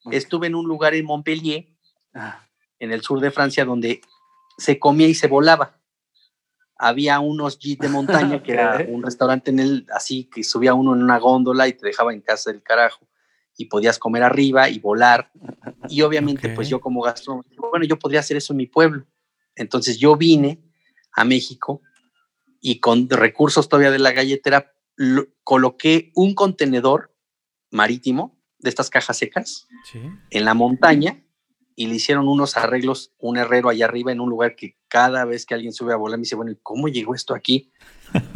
Ok. estuve en un lugar en Montpellier, Ah, en el sur de Francia, donde se comía y se volaba. había unos jeeps de montaña, que era un restaurante en el, así que subía uno en una góndola y te dejaba en casa del carajo y podías comer arriba y volar. Y obviamente, pues yo como gastrónomo, bueno, yo podría hacer eso en mi pueblo. Entonces yo vine a México y con recursos todavía de la galletera coloqué un contenedor marítimo de estas cajas secas en la montaña y le hicieron unos arreglos, un herrero allá arriba en un lugar que cada vez que alguien sube a volar me dice, bueno, ¿cómo llegó esto aquí?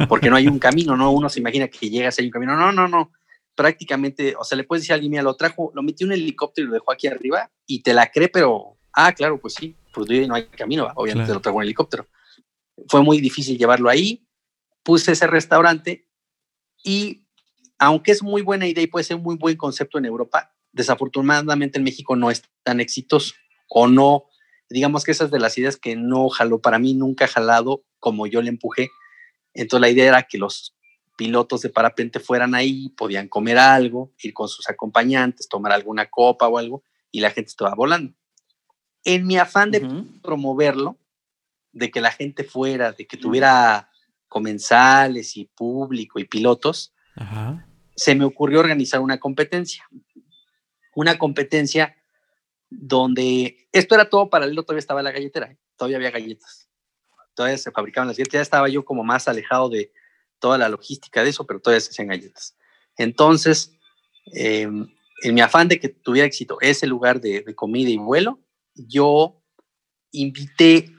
Porque no hay un camino, ¿no? Uno se imagina que llegas, hay un camino. No, no, no. Prácticamente, o sea, le puedes decir a alguien, mira, lo trajo, lo metió un helicóptero y lo dejó aquí arriba y te la cree, pero, ah, claro, pues sí, pues no hay camino, obviamente lo trajo en helicóptero. Fue muy difícil llevarlo ahí. Puse ese restaurante y aunque es muy buena idea y puede ser un muy buen concepto en Europa, desafortunadamente en México no es tan exitoso o no, digamos que esas de las ideas que no jaló, para mí nunca ha jalado como yo le empujé. Entonces la idea era que los pilotos de parapente fueran ahí, podían comer algo, ir con sus acompañantes, tomar alguna copa o algo, y la gente estaba volando. En mi afán de promoverlo, de que la gente fuera, de que tuviera comensales y público y pilotos, se me ocurrió organizar una competencia. Una competencia donde esto era todo paralelo, todavía estaba la galletera, ¿eh? todavía había galletas, todavía se fabricaban las galletas, ya estaba yo como más alejado de toda la logística de eso, pero todavía se hacían galletas. Entonces, em, en mi afán de que tuviera éxito ese lugar de, comida y vuelo, yo invité,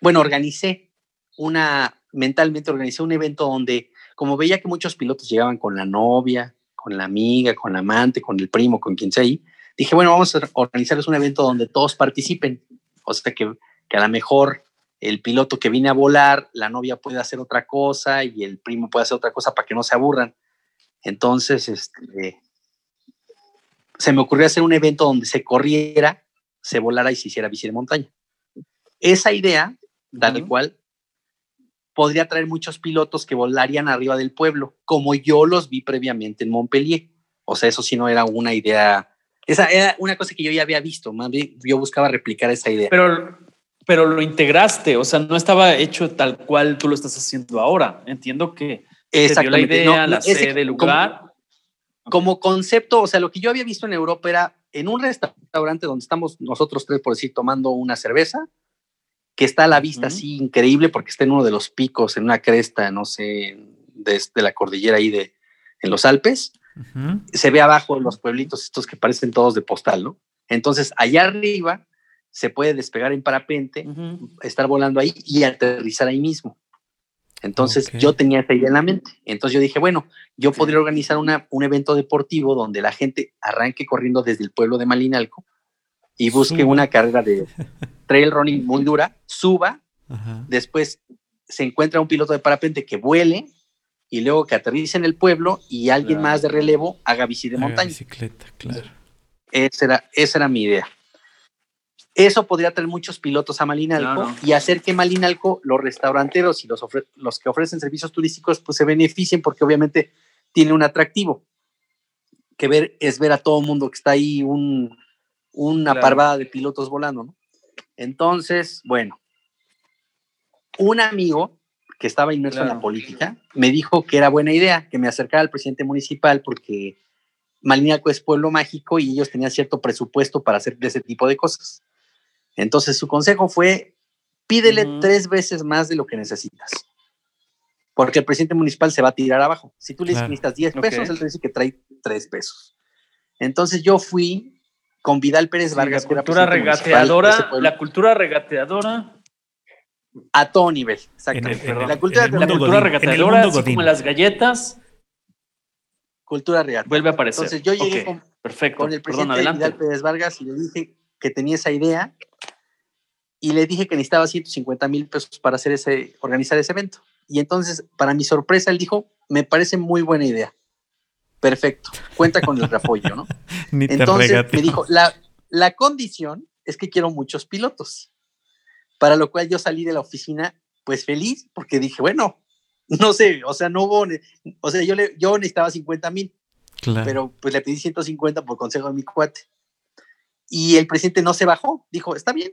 bueno, organicé una, mentalmente organicé un evento donde, como veía que muchos pilotos llegaban con la novia, con la amiga, con la amante, con el primo, con quien sea ahí, dije, bueno, vamos a organizarles un evento donde todos participen. O sea, que, que a lo mejor el piloto que viene a volar, la novia puede hacer otra cosa y el primo puede hacer otra cosa para que no se aburran. Entonces, este, se me ocurrió hacer un evento donde se corriera, se volara y se hiciera bici de montaña. Esa idea, tal cual, podría traer muchos pilotos que volarían arriba del pueblo, como yo los vi previamente en Montpellier. O sea, eso sí no era una idea, esa era una cosa que yo ya había visto, más bien yo buscaba replicar esa idea. Pero, pero lo integraste, o sea, no estaba hecho tal cual tú lo estás haciendo ahora. Entiendo que te dio la idea, la sede, el lugar. Como, como concepto, o sea, lo que yo había visto en Europa era en un restaurante donde estamos nosotros tres, por decir, tomando una cerveza, que está a la vista así increíble porque está en uno de los picos, en una cresta, no sé, de, la cordillera ahí de, en los Alpes. Se ve abajo los pueblitos estos que parecen todos de postal, ¿no? Entonces, allá arriba se puede despegar en parapente, estar volando ahí y aterrizar ahí mismo. Entonces, yo tenía esa idea en la mente. Entonces, yo dije, bueno, yo podría organizar una, un evento deportivo donde la gente arranque corriendo desde el pueblo de Malinalco y busque una carrera de trail running muy dura, suba, después se encuentra un piloto de parapente que vuele y luego que aterrice en el pueblo y alguien más de relevo haga bici de montaña. Bicicleta, claro. Esa era, esa era mi idea. Eso podría traer muchos pilotos a Malinalco y hacer que Malinalco, los restauranteros y los, los que ofrecen servicios turísticos, pues se beneficien porque obviamente tiene un atractivo. Que ver es ver a todo el mundo que está ahí un, una parvada de pilotos volando, ¿no? Entonces, bueno, un amigo que estaba inmerso en la política me dijo que era buena idea que me acercara al presidente municipal porque Malinaco es pueblo mágico y ellos tenían cierto presupuesto para hacer ese tipo de cosas. Entonces su consejo fue, pídele tres veces más de lo que necesitas. Porque el presidente municipal se va a tirar abajo. Si tú le que necesitas 10 pesos, él te dice que trae 3 pesos. Entonces yo fui con Vidal Pérez Vargas. la cultura regateadora, la cultura regateadora. A todo nivel, exactamente. la cultura, regateadora, así como las galletas. Cultura regateadora. Vuelve a aparecer. Entonces yo llegué con, Perfecto. con el presidente Vidal Pérez Vargas y le dije que tenía esa idea y le dije que necesitaba 150 mil pesos para hacer ese, organizar ese evento. Y entonces, para mi sorpresa, él dijo, me parece muy buena idea perfecto, cuenta con el apoyo, ¿no? Entonces me dijo, la, la condición es que quiero muchos pilotos, para lo cual yo salí de la oficina pues feliz, porque dije, bueno, no sé, o sea, no hubo, o sea, yo, le, yo necesitaba 50 mil, pero pues le pedí 150 por consejo de mi cuate. Y el presidente no se bajó, dijo, está bien,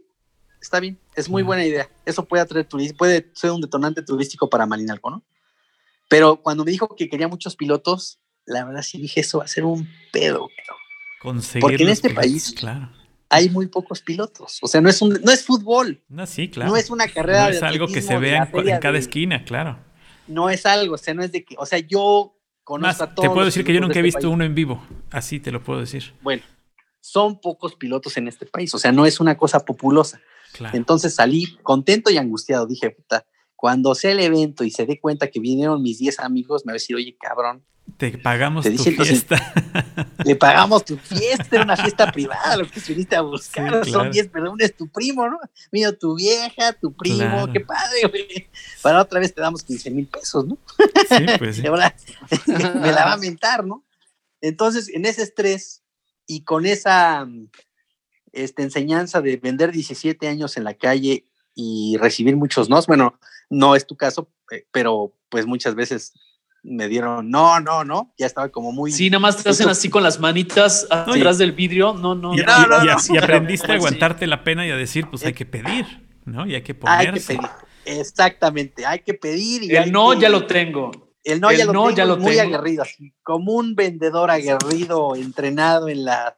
está bien, es muy buena idea. Eso puede atraer turismo, puede ser un detonante turístico para Malinalco, ¿no? Pero cuando me dijo que quería muchos pilotos, la verdad sí dije, eso va a ser un pedo. Conseguir Porque en este pilotos, país Claro. hay muy pocos pilotos. O sea, no es, un, no es fútbol, No, sí, claro. no es una carrera No de es algo que se de vea en, cada de- esquina, claro. No es algo, o sea, no es de que, o sea, yo conozco Más, a te todos puedo los decir que yo nunca he de este visto país. uno en vivo. Así te lo puedo decir. Bueno, son pocos pilotos en este país, o sea, no es una cosa populosa. Claro. Entonces salí contento y angustiado. Dije, puta, cuando sea el evento y se dé cuenta que vinieron mis 10 amigos, me va a decir, oye, cabrón, Te pagamos te tu entonces, fiesta. le pagamos tu fiesta, era una fiesta privada, lo que viniste a buscar. Sí, Son claro. 10 personas, es tu primo, ¿no? Vino tu vieja, tu primo, Claro. qué padre, güey. Para otra vez te damos 15 mil pesos, ¿no? sí, pues sí. Ahora me la va a mentar, ¿no? Entonces, en ese estrés y con esa este, enseñanza de vender 17 años en la calle y recibir muchos nos, bueno, no es tu caso, eh, pero pues muchas veces me dieron no, no, no, ya estaba como muy... Sí, nada más te hacen así con las manitas atrás del vidrio. No, no. Y, no, y- no, no, y- no, y pero- aprendiste a sí. aguantarte la pena y a decir, pues hay que pedir, ¿no? Y hay que hay que ponerse. pedir. Hay hay que pedir. Y El no que- ya lo tengo. El no, El ya, lo no tengo, ya lo muy tengo. aguerrido, así, como un vendedor aguerrido, entrenado en la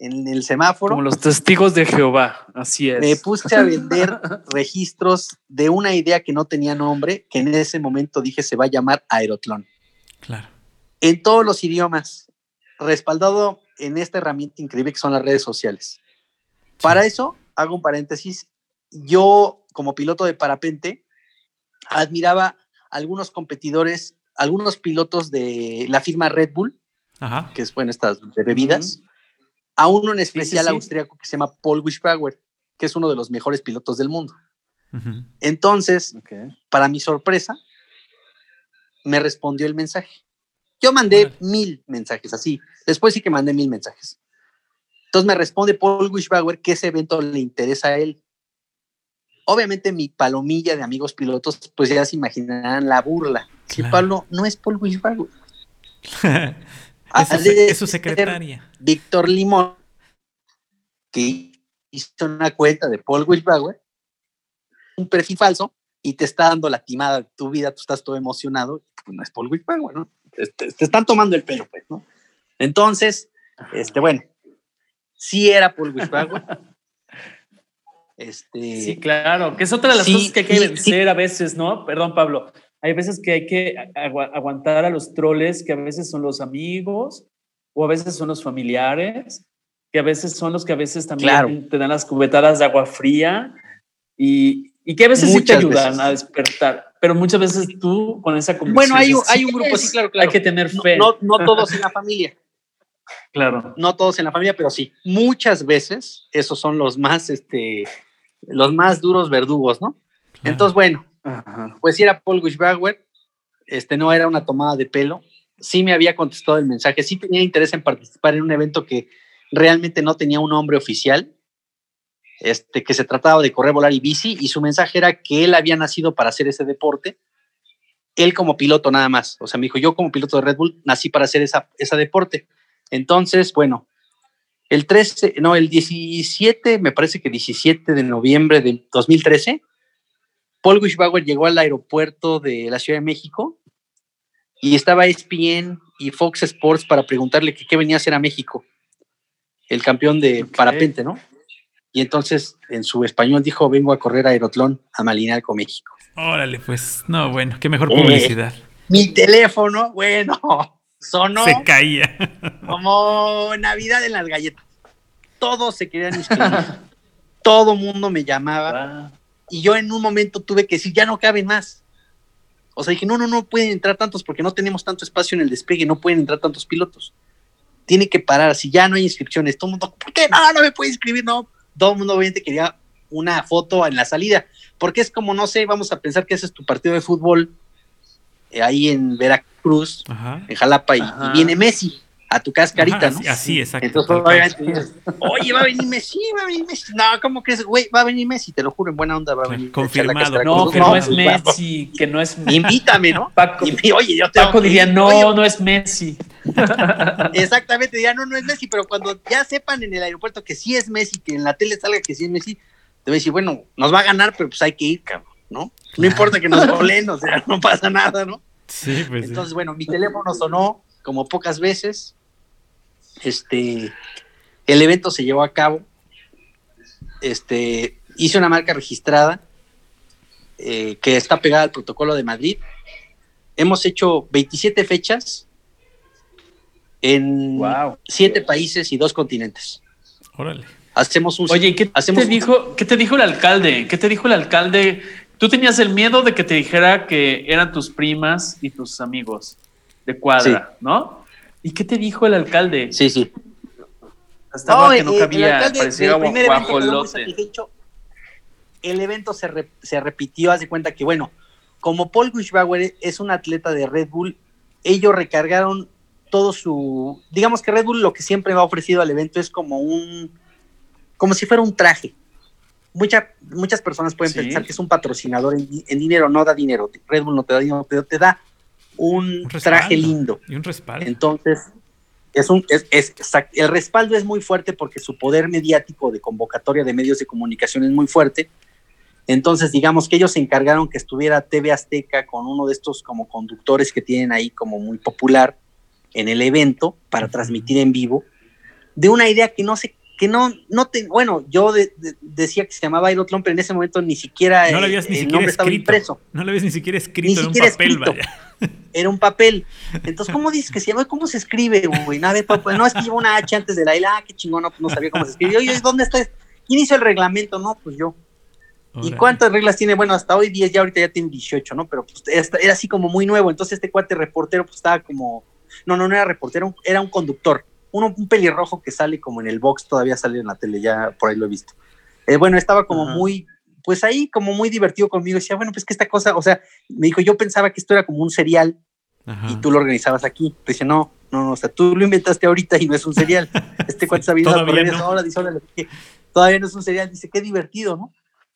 en el semáforo. Como los testigos de Jehová. Así es. me puse a vender registros de una idea que no tenía nombre, que en ese momento dije se va a llamar Aerotlón. Claro. En todos los idiomas, respaldado en esta herramienta increíble que son las redes sociales. Para eso, hago un paréntesis, yo como piloto de parapente admiraba algunos competidores, algunos pilotos de la firma Red Bull, Ajá. que es bueno, estas de bebidas, a uno en especial sí. austriaco que se llama Paul Wischbauer, que es uno de los mejores pilotos del mundo. Entonces, para mi sorpresa, me respondió el mensaje. Yo mandé mil mensajes, así. Después sí que mandé mil mensajes. Entonces me responde Paul Wischbauer que ese evento le interesa a él. Obviamente mi palomilla de amigos pilotos, pues ya se imaginarán la burla. Si. Pablo no es Paul Wischbauer, es, su, de es su secretaria. Víctor Limón, que hizo una cuenta de Paul Wischbauer, un perfil falso, y te está dando la timada de tu vida, tú estás todo emocionado, pues no es Paul Wischbauer, ¿no? Te, te- te están tomando el pelo, pues, ¿no? Entonces, este, bueno, sí era Paul Wischbauer. este, Sí, claro, que es otra de las Sí, cosas que hay que sí, vencer a veces, ¿no? Perdón, Pablo. Hay veces que hay que agu- aguantar a los troles, que a veces son los amigos, o a veces son los familiares, que a veces son los que a veces también Claro. te dan las cubetadas de agua fría y, y que a veces sí te Muchas ayudan veces. a despertar, pero muchas veces tú con esa convicción. Bueno, hay hay un grupo, sí, claro, claro. Hay que tener no, fe. no, no todos en la familia, claro. no todos en la familia, pero sí, muchas veces esos son los más, este, los más duros verdugos, ¿no? Claro. Entonces, bueno, Ajá. pues era Paul Wischbauer, este no era una tomada de pelo, sí me había contestado el mensaje, sí tenía interés en participar en un evento que realmente no tenía un nombre oficial, este, que se trataba de correr, volar y bici, y su mensaje era que él había nacido para hacer ese deporte, él como piloto nada más, o sea, me dijo, yo como piloto de Red Bull nací para hacer esa, esa deporte. Entonces, bueno, el 13, no, el 17, me parece que 17 de noviembre del 2013, Paul Wischbauer llegó al aeropuerto de la Ciudad de México y estaba ESPN y Fox Sports para preguntarle que qué venía a hacer a México, el campeón de parapente, ¿no? Y entonces en su español dijo, vengo a correr aerotlón a Malinalco, México. Órale, pues, no, bueno, qué mejor Eh. publicidad. Mi teléfono, bueno, sonó Se caía. como Navidad en las galletas. Todos se querían inscribir. Todo mundo me llamaba. Ah, Y yo en un momento tuve que decir, ya no caben más. O sea, dije, no, no, no pueden entrar tantos porque no tenemos tanto espacio en el despegue, no pueden entrar tantos pilotos. Tiene que parar, si ya no hay inscripciones, todo el mundo, ¿por qué? No, no me puede inscribir, no. Todo el mundo obviamente quería una foto en la salida, porque es como, no sé, vamos a pensar que ese es tu partido de fútbol eh, ahí en Veracruz, Ajá. en Jalapa, y, viene Messi a tu cascarita, Ajá, ¿no? así, así, exacto. Entonces, obviamente dices, oye, va a venir Messi, va a venir Messi. No, ¿cómo crees? Güey, va a venir Messi, te lo juro, en buena onda va a venir. confirmado. no, que no, es Messi, que no es Invítame, ¿no? Paco, Y oye, yo te Paco diría, no, Oye, no es Messi. Exactamente, ya no, no es Messi, pero cuando ya sepan en el aeropuerto que sí es Messi, que en la tele salga que sí es Messi, te voy a decir, bueno, nos va a ganar, pero pues hay que ir, cabrón, ¿no? No importa que nos golen, o sea, no pasa nada, ¿no? Sí, pues. sí. Entonces, bueno, mi teléfono sonó como pocas veces. Este, el evento se llevó a cabo. Este, hice una marca registrada eh, que está pegada al protocolo de Madrid. Hemos hecho 27 fechas en Wow. siete países y dos continentes. Órale. Hacemos un Oye, ¿y ¿qué hacemos te un- dijo? ¿Qué te dijo el alcalde? ¿Qué te dijo el alcalde? Tú tenías el miedo de que te dijera que eran tus primas y tus amigos de cuadra, ¿no? ¿Y qué te dijo el alcalde? Sí, sí. Estaba que no eh, el cabía, alcalde parecía del primer evento satisfecho. El evento se, re- se repitió, haz de cuenta que, bueno, como Paul Gushbauer es un atleta de Red Bull, ellos recargaron todo su, digamos que Red Bull lo que siempre me ha ofrecido al evento es como un, como si fuera un traje. Mucha- muchas personas pueden Sí. pensar que es un patrocinador en, en dinero, no da dinero. Red Bull no te da dinero, pero te da un, Un traje lindo. Y un respaldo. Entonces, es un, es, el respaldo es muy fuerte porque su poder mediático de convocatoria de medios de comunicación es muy fuerte. Entonces, digamos que ellos se encargaron que estuviera TV Azteca con uno de estos como conductores que tienen ahí como muy popular en el evento para transmitir en vivo, de una idea que no sé, que no, no te, bueno, yo de- de- decía que se llamaba Aerotlón, pero en ese momento ni siquiera no lo eh, ni el siquiera nombre estaba impreso No lo habías ni siquiera escrito Ni en siquiera un papel, escrito. vaya. era un papel. Entonces, ¿cómo dices que se llama? ¿Cómo se escribe, güey? No, a ver, papá, no, es que lleva una H antes de la L. Ah, qué chingón, no, pues no sabía cómo se escribe. Oye, ¿dónde está? ¿Quién hizo el reglamento? No, pues yo. ¿Y cuántas reglas tiene? Bueno, hasta hoy 10, ya ahorita ya tiene 18, ¿no? Pero pues, era, era así como muy nuevo. Entonces, este cuate reportero, pues estaba como. No, no, no era reportero, era un conductor. Uno, un pelirrojo que sale como en el box, todavía sale en la tele, ya por ahí lo he visto. Eh, bueno, estaba como Ajá. muy, pues ahí como muy divertido conmigo. Decía, bueno, pues que esta cosa, o sea, me dijo, yo pensaba que esto era como un serial Ajá. y tú lo organizabas aquí. Te dice, no, no, no, o sea, tú lo inventaste ahorita y no es un serial. Este cuate está viendo todavía no es un serial, dice, qué divertido, ¿no?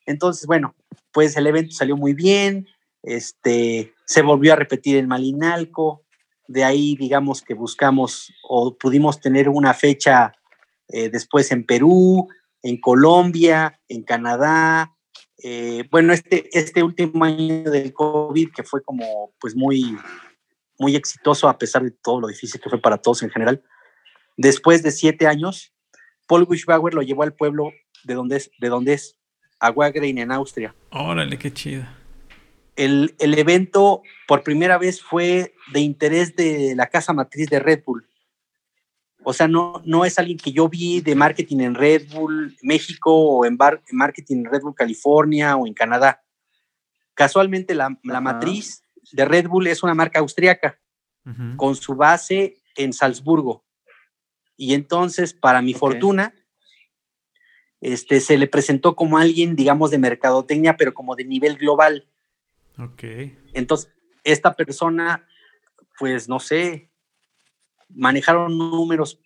Entonces, bueno, pues el evento salió muy bien, este, se volvió a repetir en Malinalco, de ahí digamos que buscamos o pudimos tener una fecha eh, después en Perú, en Colombia, en Canadá, eh, bueno, este, este último año del COVID que fue como pues muy, muy exitoso a pesar de todo lo difícil que fue para todos en general. Después de siete años, Paul Wischbauer lo llevó al pueblo de donde es, de donde es, a Wagrain en Austria. Órale, qué chido. El, el evento por primera vez fue de interés de la casa matriz de Red Bull. O sea, no, no es alguien que yo vi de marketing en Red Bull México o en, bar- en marketing en Red Bull California o en Canadá. Casualmente la, la matriz de Red Bull es una marca austriaca con su base en Salzburgo. Y entonces, para mi fortuna, este, se le presentó como alguien, digamos, de mercadotecnia, pero como de nivel global. Ok. Entonces, esta persona, pues no sé, manejaron números.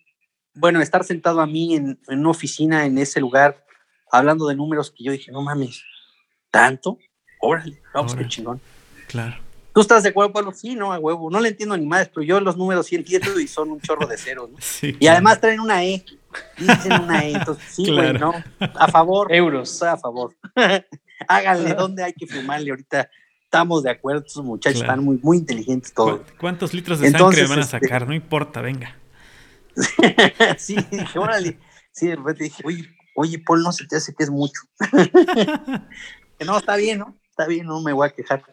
Bueno, estar sentado a mí en, en una oficina en ese lugar, hablando de números que yo dije, no mames, ¿tanto? Órale, vamos, qué Órale. chingón. Claro. ¿Tú estás de acuerdo, Pablo? Sí, no, a huevo. No le entiendo ni más, pero yo los números sí entiendo y son un chorro de ceros, ¿no? Sí. Y claro. además traen una E. Dicen una E. Entonces, sí, güey, Claro. ¿no? A favor. Euros. A favor. Háganle, ¿dónde hay que firmarle? Ahorita estamos de acuerdo, estos muchachos Claro. están muy, muy inteligentes todos. ¿Cu- ¿Cuántos litros de Entonces, sangre van a este- sacar? No importa, venga. sí, dije, órale. Sí, de repente dije, oye, oye, Paul, no se te hace que es mucho. Que no, está bien, ¿no? Está bien, no me voy a quejar.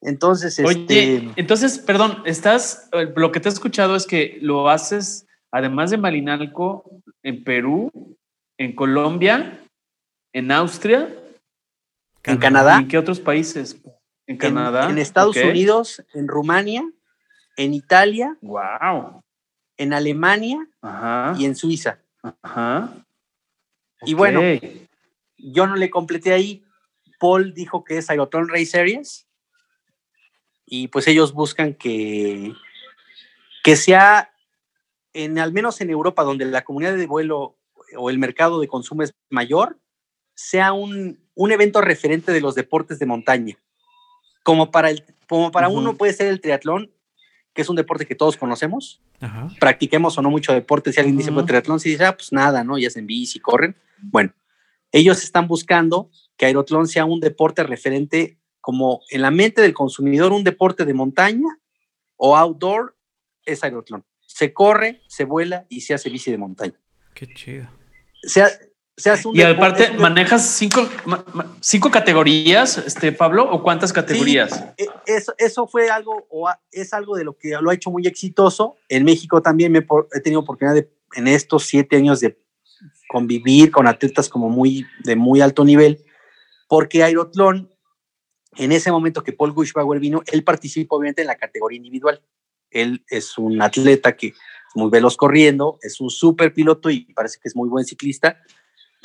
Entonces, Oye, este, entonces, perdón, estás, eh, lo que te he escuchado es que lo haces, además de Malinalco, en Perú, en Colombia, en Austria, en Canadá, ¿y en qué otros países? En Canadá. en Estados. Unidos, en Rumania, en Italia, Wow. en Alemania Ajá. y en Suiza. Ajá. Y bueno, yo no le completé ahí. Paul dijo que es Aerotron Race Series. Y pues ellos buscan que, que sea, en, al menos en Europa, donde la comunidad de vuelo o el mercado de consumo es mayor, sea un, un evento referente de los deportes de montaña. Como para, el, como para uno puede ser el triatlón, que es un deporte que todos conocemos, Ajá. practiquemos o no mucho deporte, si alguien dice pues, triatlón, si dice, ah, pues nada, ¿no? Ya hacen bici, corren. Bueno, ellos están buscando que aerotlón sea un deporte referente como en la mente del consumidor, un deporte de montaña o outdoor es aerotlón. Se corre, se vuela y se hace bici de montaña. Qué chido. Se, un Y aparte, un ¿manejas cinco, cinco categorías, este Pablo? ¿O cuántas categorías? Eh, Eso, eso fue algo, o es algo de lo que lo ha hecho muy exitoso. En México también me he tenido oportunidad de, en estos siete años de convivir con atletas como muy, de muy alto nivel, porque Aerotlón, en ese momento que Paul Gushbauer vino, él participó obviamente en la categoría individual. Él es un atleta que es muy veloz corriendo, es un super piloto y parece que es muy buen ciclista,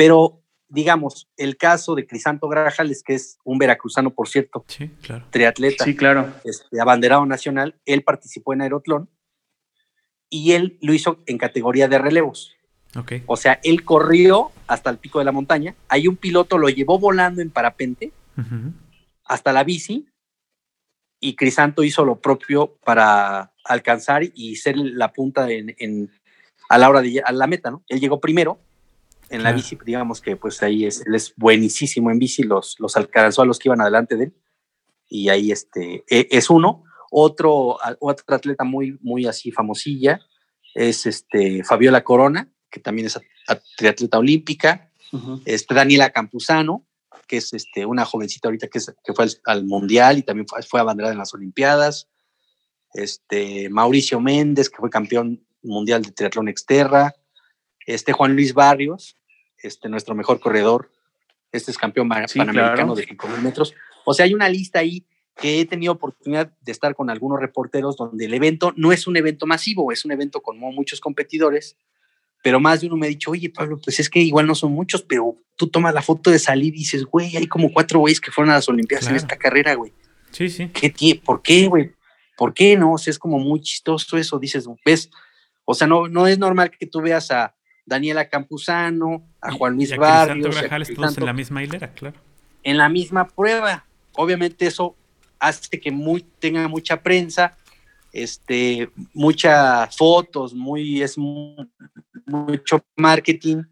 pero digamos, el caso de Crisanto Grajales, que es un veracruzano, por cierto, Sí, claro. triatleta, Sí, claro. este, abanderado nacional, él participó en aerotlón y él lo hizo en categoría de relevos. Ok. O sea, él corrió hasta el pico de la montaña, ahí un piloto lo llevó volando en parapente hasta la bici y Crisanto hizo lo propio para alcanzar y ser la punta en, en- a la hora de a la meta, ¿no? Él llegó primero en la bici, digamos que pues ahí es, él es buenísimo en bici, los, los alcanzó a los que iban adelante de él y ahí este, e- es uno. Otro, otro atleta muy, muy así famosilla es este Fabiola Corona, que también es triatleta olímpica, este, Daniela Campuzano, que es este, una jovencita ahorita que, es- que fue al, al Mundial y también fue, fue abanderada en las Olimpiadas. Este, Mauricio Méndez, que fue campeón mundial de triatlón exterra. Este, Juan Luis Barrios, este, nuestro mejor corredor. Este es campeón Sí, panamericano claro. de 5.000 metros. O sea, hay una lista ahí que he tenido oportunidad de estar con algunos reporteros donde el evento no es un evento masivo, es un evento con mu- muchos competidores, pero más de uno me ha dicho, oye Pablo, pues es que igual no son muchos, pero tú tomas la foto de salir y dices, güey, hay como cuatro güeyes que fueron a las Olimpiadas en esta carrera, güey. Sí, sí. ¿Qué ¿Por qué, güey? ¿Por qué no? O sea, es como muy chistoso eso, dices, ves, o sea, no, no es normal que tú veas a Daniela Campuzano, a Juan Luis y a todos en la misma hilera, claro. en la misma prueba. Obviamente eso hace que muy, tenga mucha prensa, este, muchas fotos, muy, es mu- mucho marketing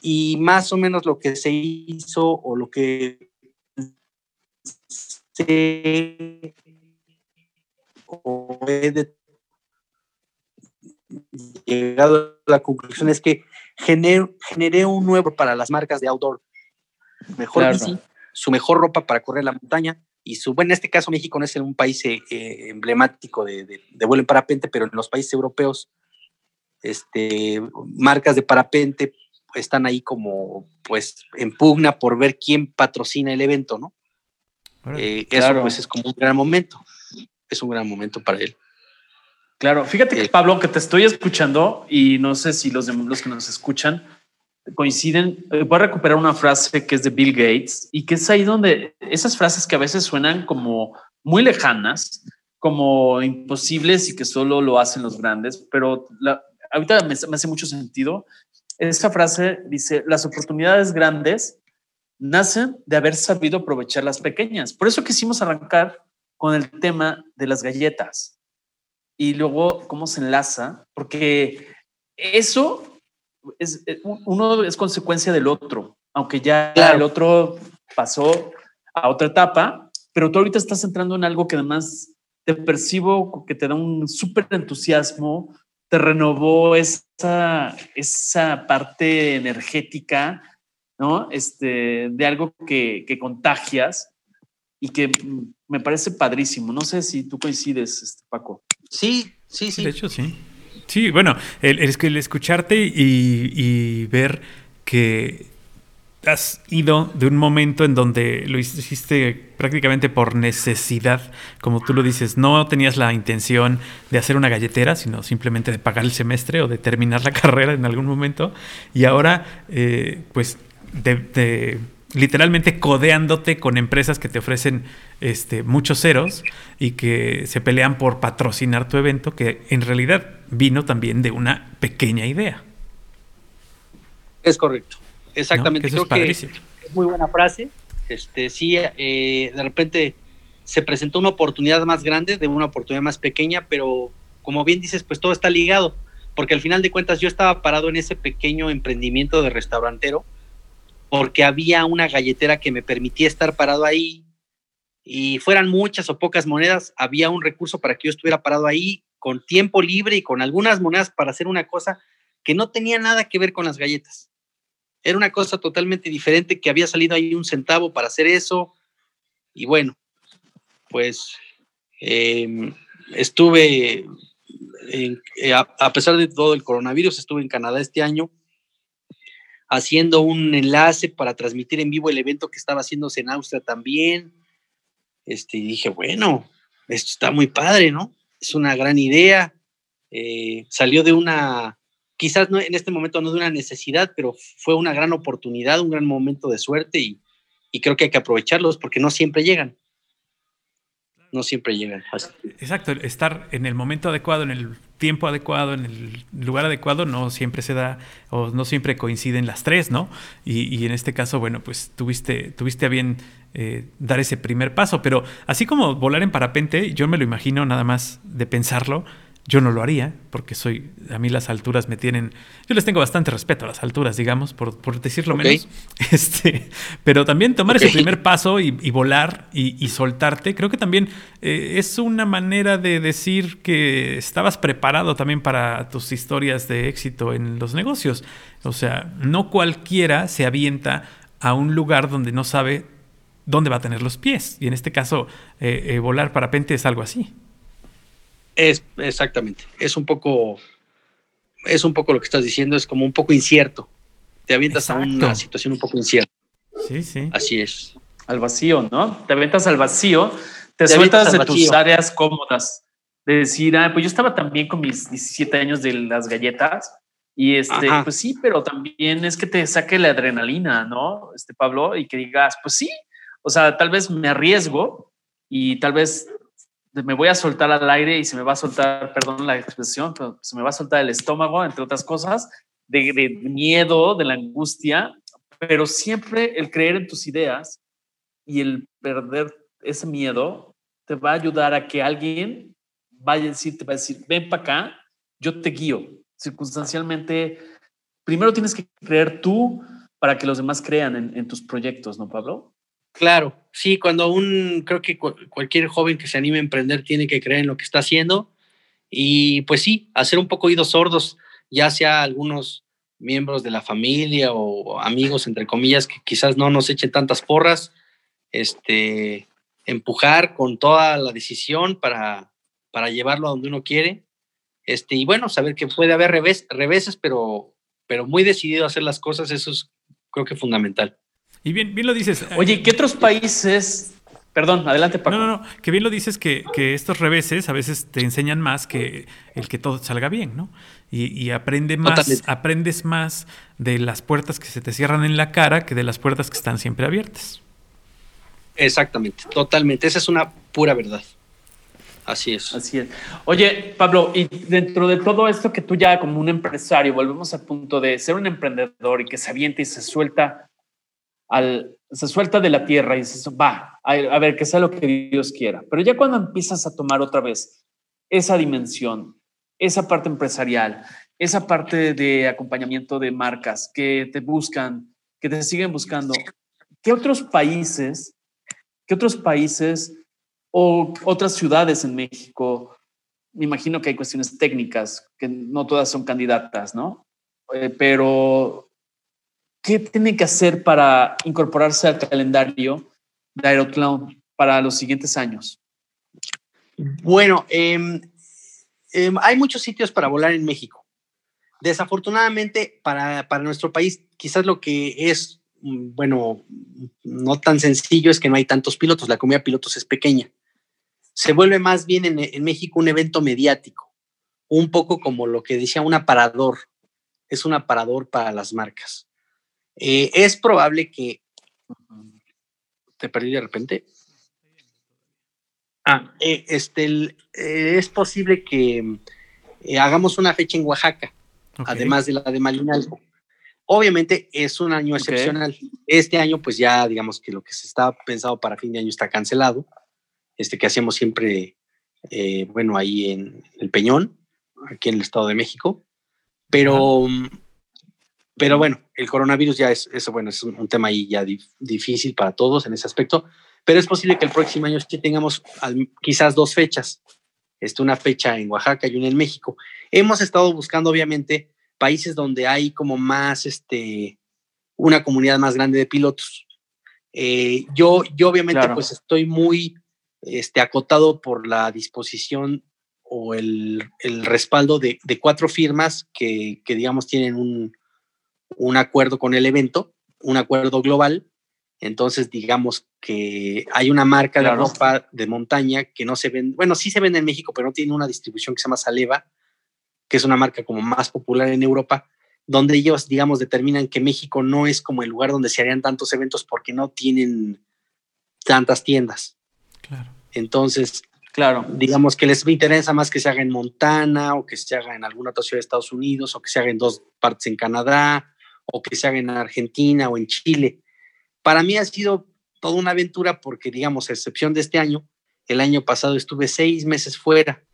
y más o menos lo que se hizo o lo que se o he llegado a la conclusión es que gener- generé un nuevo para las marcas de outdoor. Mejor Claro. bici, su mejor ropa para correr la montaña y su, bueno, en este caso México no es un país eh, eh, emblemático de, de- de vuelo en parapente, pero en los países europeos, este, marcas de parapente están ahí como, pues, en pugna por ver quién patrocina el evento, ¿no? Órale. Eh, Eso, Claro. pues, es como un gran momento. Es un gran momento para él. Claro, fíjate que Pablo, que te estoy escuchando y no sé si los, los que nos escuchan coinciden. eh, Voy a recuperar una frase que es de Bill Gates y que es ahí donde esas frases que a veces suenan como muy lejanas, como imposibles y que solo lo hacen los grandes, pero la- ahorita me, me hace mucho sentido. Esa frase dice, las oportunidades grandes nacen de haber sabido aprovechar las pequeñas. Por eso quisimos arrancar con el tema de las galletas y luego cómo se enlaza, porque eso es eh, uno es consecuencia del otro, aunque ya Claro. el otro pasó a otra etapa, pero tú ahorita estás entrando en algo que además te percibo que te da un súper entusiasmo, te renovó esa, esa parte energética, ¿no? Este, de algo que, que contagias y que mm, me parece padrísimo. No sé si tú coincides, este, Paco. Sí, sí, sí. De hecho, sí. Sí, bueno, el, el- el escucharte y, ver que has ido de un momento en donde lo hiciste prácticamente por necesidad, como tú lo dices, no tenías la intención de hacer una galletera, sino simplemente de pagar el semestre o de terminar la carrera en algún momento, y ahora, eh, pues, de, de- literalmente codeándote con empresas que te ofrecen este, muchos ceros y que se pelean por patrocinar tu evento, que en realidad vino también de una pequeña idea. Es correcto. ¿no? Exactamente. Que eso es Creo que es muy buena frase. Este, sí, eh, de repente se presentó una oportunidad más grande de una oportunidad más pequeña, pero como bien dices, pues todo está ligado, porque al final de cuentas yo estaba parado en ese pequeño emprendimiento de restaurantero porque había una galletera que me permitía estar parado ahí y fueran muchas o pocas monedas, había un recurso para que yo estuviera parado ahí con tiempo libre y con algunas monedas para hacer una cosa que no tenía nada que ver con las galletas. Era una cosa totalmente diferente que había salido ahí un centavo para hacer eso. Y bueno, pues em, estuve, eh, a, pesar de todo el coronavirus, estuve en Canadá este año haciendo un enlace para transmitir en vivo el evento que estaba haciéndose en Austria también. Este, y dije, bueno, esto está muy padre, ¿no? Es una gran idea. Eh, salió de una, quizás no, en este momento no de una necesidad, pero fue una gran oportunidad, un gran momento de suerte y, y creo que hay que aprovecharlos porque no siempre llegan no siempre llegan. Exacto, estar en el momento adecuado, en el tiempo adecuado, en el lugar adecuado, no siempre se da o no siempre coinciden las tres, ¿no? Y, en este caso, bueno, pues tuviste, tuviste a bien eh, dar ese primer paso, pero así como volar en parapente, yo me lo imagino nada más de pensarlo, yo no lo haría, porque soy, a mí las alturas me tienen, yo les tengo bastante respeto a las alturas, digamos, por, por decirlo menos. Este, pero también tomar ese primer paso y, volar y, soltarte, creo que también eh, es una manera de decir que estabas preparado también para tus historias de éxito en los negocios. O sea, no cualquiera se avienta a un lugar donde no sabe dónde va a tener los pies. Y en este caso, eh, eh, volar parapente es algo así. Es exactamente, es un poco, es un poco lo que estás diciendo, es como un poco incierto. Te avientas a una situación un poco incierta. Sí, sí. Así es. Al vacío, ¿no? Te avientas al vacío, te, sueltas de tus áreas cómodas. De decir, ah, pues yo estaba también con mis 17 años de las galletas. Y este, pues sí, pero también es que te saque la adrenalina, ¿no? Este Pablo, y que digas, pues sí, o sea, tal vez me arriesgo y tal vez me voy a soltar al aire y se me va a soltar, perdón la expresión, se me va a soltar el estómago, entre otras cosas, de, miedo, de la angustia, pero siempre el creer en tus ideas y el perder ese miedo te va a ayudar a que alguien vaya a decir, te va a decir, ven para acá, yo te guío. Circunstancialmente, primero tienes que creer tú para que los demás crean en, en tus proyectos, ¿no, Pablo? Claro, sí, cuando un, creo que cualquier joven que se anime a emprender tiene que creer en lo que está haciendo y pues sí, hacer un poco oídos sordos, ya sea algunos miembros de la familia o amigos, entre comillas, que quizás no nos echen tantas porras, este, empujar con toda la decisión para, para llevarlo a donde uno quiere, este, y bueno, saber que puede haber revés, reveses, pero, pero muy decidido a hacer las cosas, eso es creo que fundamental. Y bien, bien lo dices. Oye, ¿qué otros países? Perdón, adelante, Paco. No, no, no, que bien lo dices que, estos reveses a veces te enseñan más que el que todo salga bien, ¿no? Y, aprende más, aprendes más de las puertas que se te cierran en la cara que de las puertas que están siempre abiertas. Exactamente, totalmente. Esa es una pura verdad. Así es. Así es. Oye, Pablo, y dentro de todo esto que tú ya como un empresario, volvemos al punto de ser un emprendedor y que se avienta y se suelta se suelta de la tierra y dices, va, a, ver, que sea lo que Dios quiera. Pero ya cuando empiezas a tomar otra vez esa dimensión, esa parte empresarial, esa parte de acompañamiento de marcas que te buscan, que te siguen buscando, ¿qué otros países, qué otros países o otras ciudades en México? Me imagino que hay cuestiones técnicas, que no todas son candidatas, ¿no? Eh, pero ¿qué tiene que hacer para incorporarse al calendario de Aeroclown para los siguientes años? Bueno, em, em, hay muchos sitios para volar en México. Desafortunadamente, para, nuestro país, quizás lo que es, mm, bueno, no tan sencillo es que no hay tantos pilotos, la comunidad de pilotos es pequeña. Se vuelve más bien en, en México un evento mediático, un poco como lo que decía un aparador, es un aparador para las marcas. Eh, es probable que... ¿Te perdí de repente? Ah, eh, este, eh, es posible que hagamos una fecha en Oaxaca, además de la de Malinalco. Obviamente es un año excepcional. Este año, pues ya digamos que lo que se estaba pensado para fin de año está cancelado. Este que hacemos siempre, bueno, ahí en el Peñón, aquí en el Estado de México. Pero Pero bueno, el coronavirus ya es, eso, bueno, es un, tema ahí ya difícil para todos en ese aspecto, pero es posible que el próximo año sí tengamos quizás dos fechas, este, una fecha en Oaxaca y una en México. Hemos estado buscando, obviamente, países donde hay como más, este, una comunidad más grande de pilotos. Eh, yo, yo obviamente pues estoy muy este, acotado por la disposición o el, el respaldo de, de, cuatro firmas que, que digamos tienen un, un, acuerdo con el evento, un acuerdo global. Entonces, digamos que hay una marca de ropa de montaña que no se vende, bueno, sí se vende en México, pero no tiene una distribución que se llama Saleva, que es una marca como más popular en Europa, donde ellos, digamos, determinan que México no es como el lugar donde se harían tantos eventos porque no tienen tantas tiendas. Claro. Entonces, claro. digamos que les interesa más que se haga en Montana o que se haga en alguna otra ciudad de Estados Unidos o que se haga en dos partes en Canadá o que se haga en Argentina o en Chile. Para mí ha sido toda una aventura porque, digamos, a excepción de este año, el año pasado estuve seis meses fuera.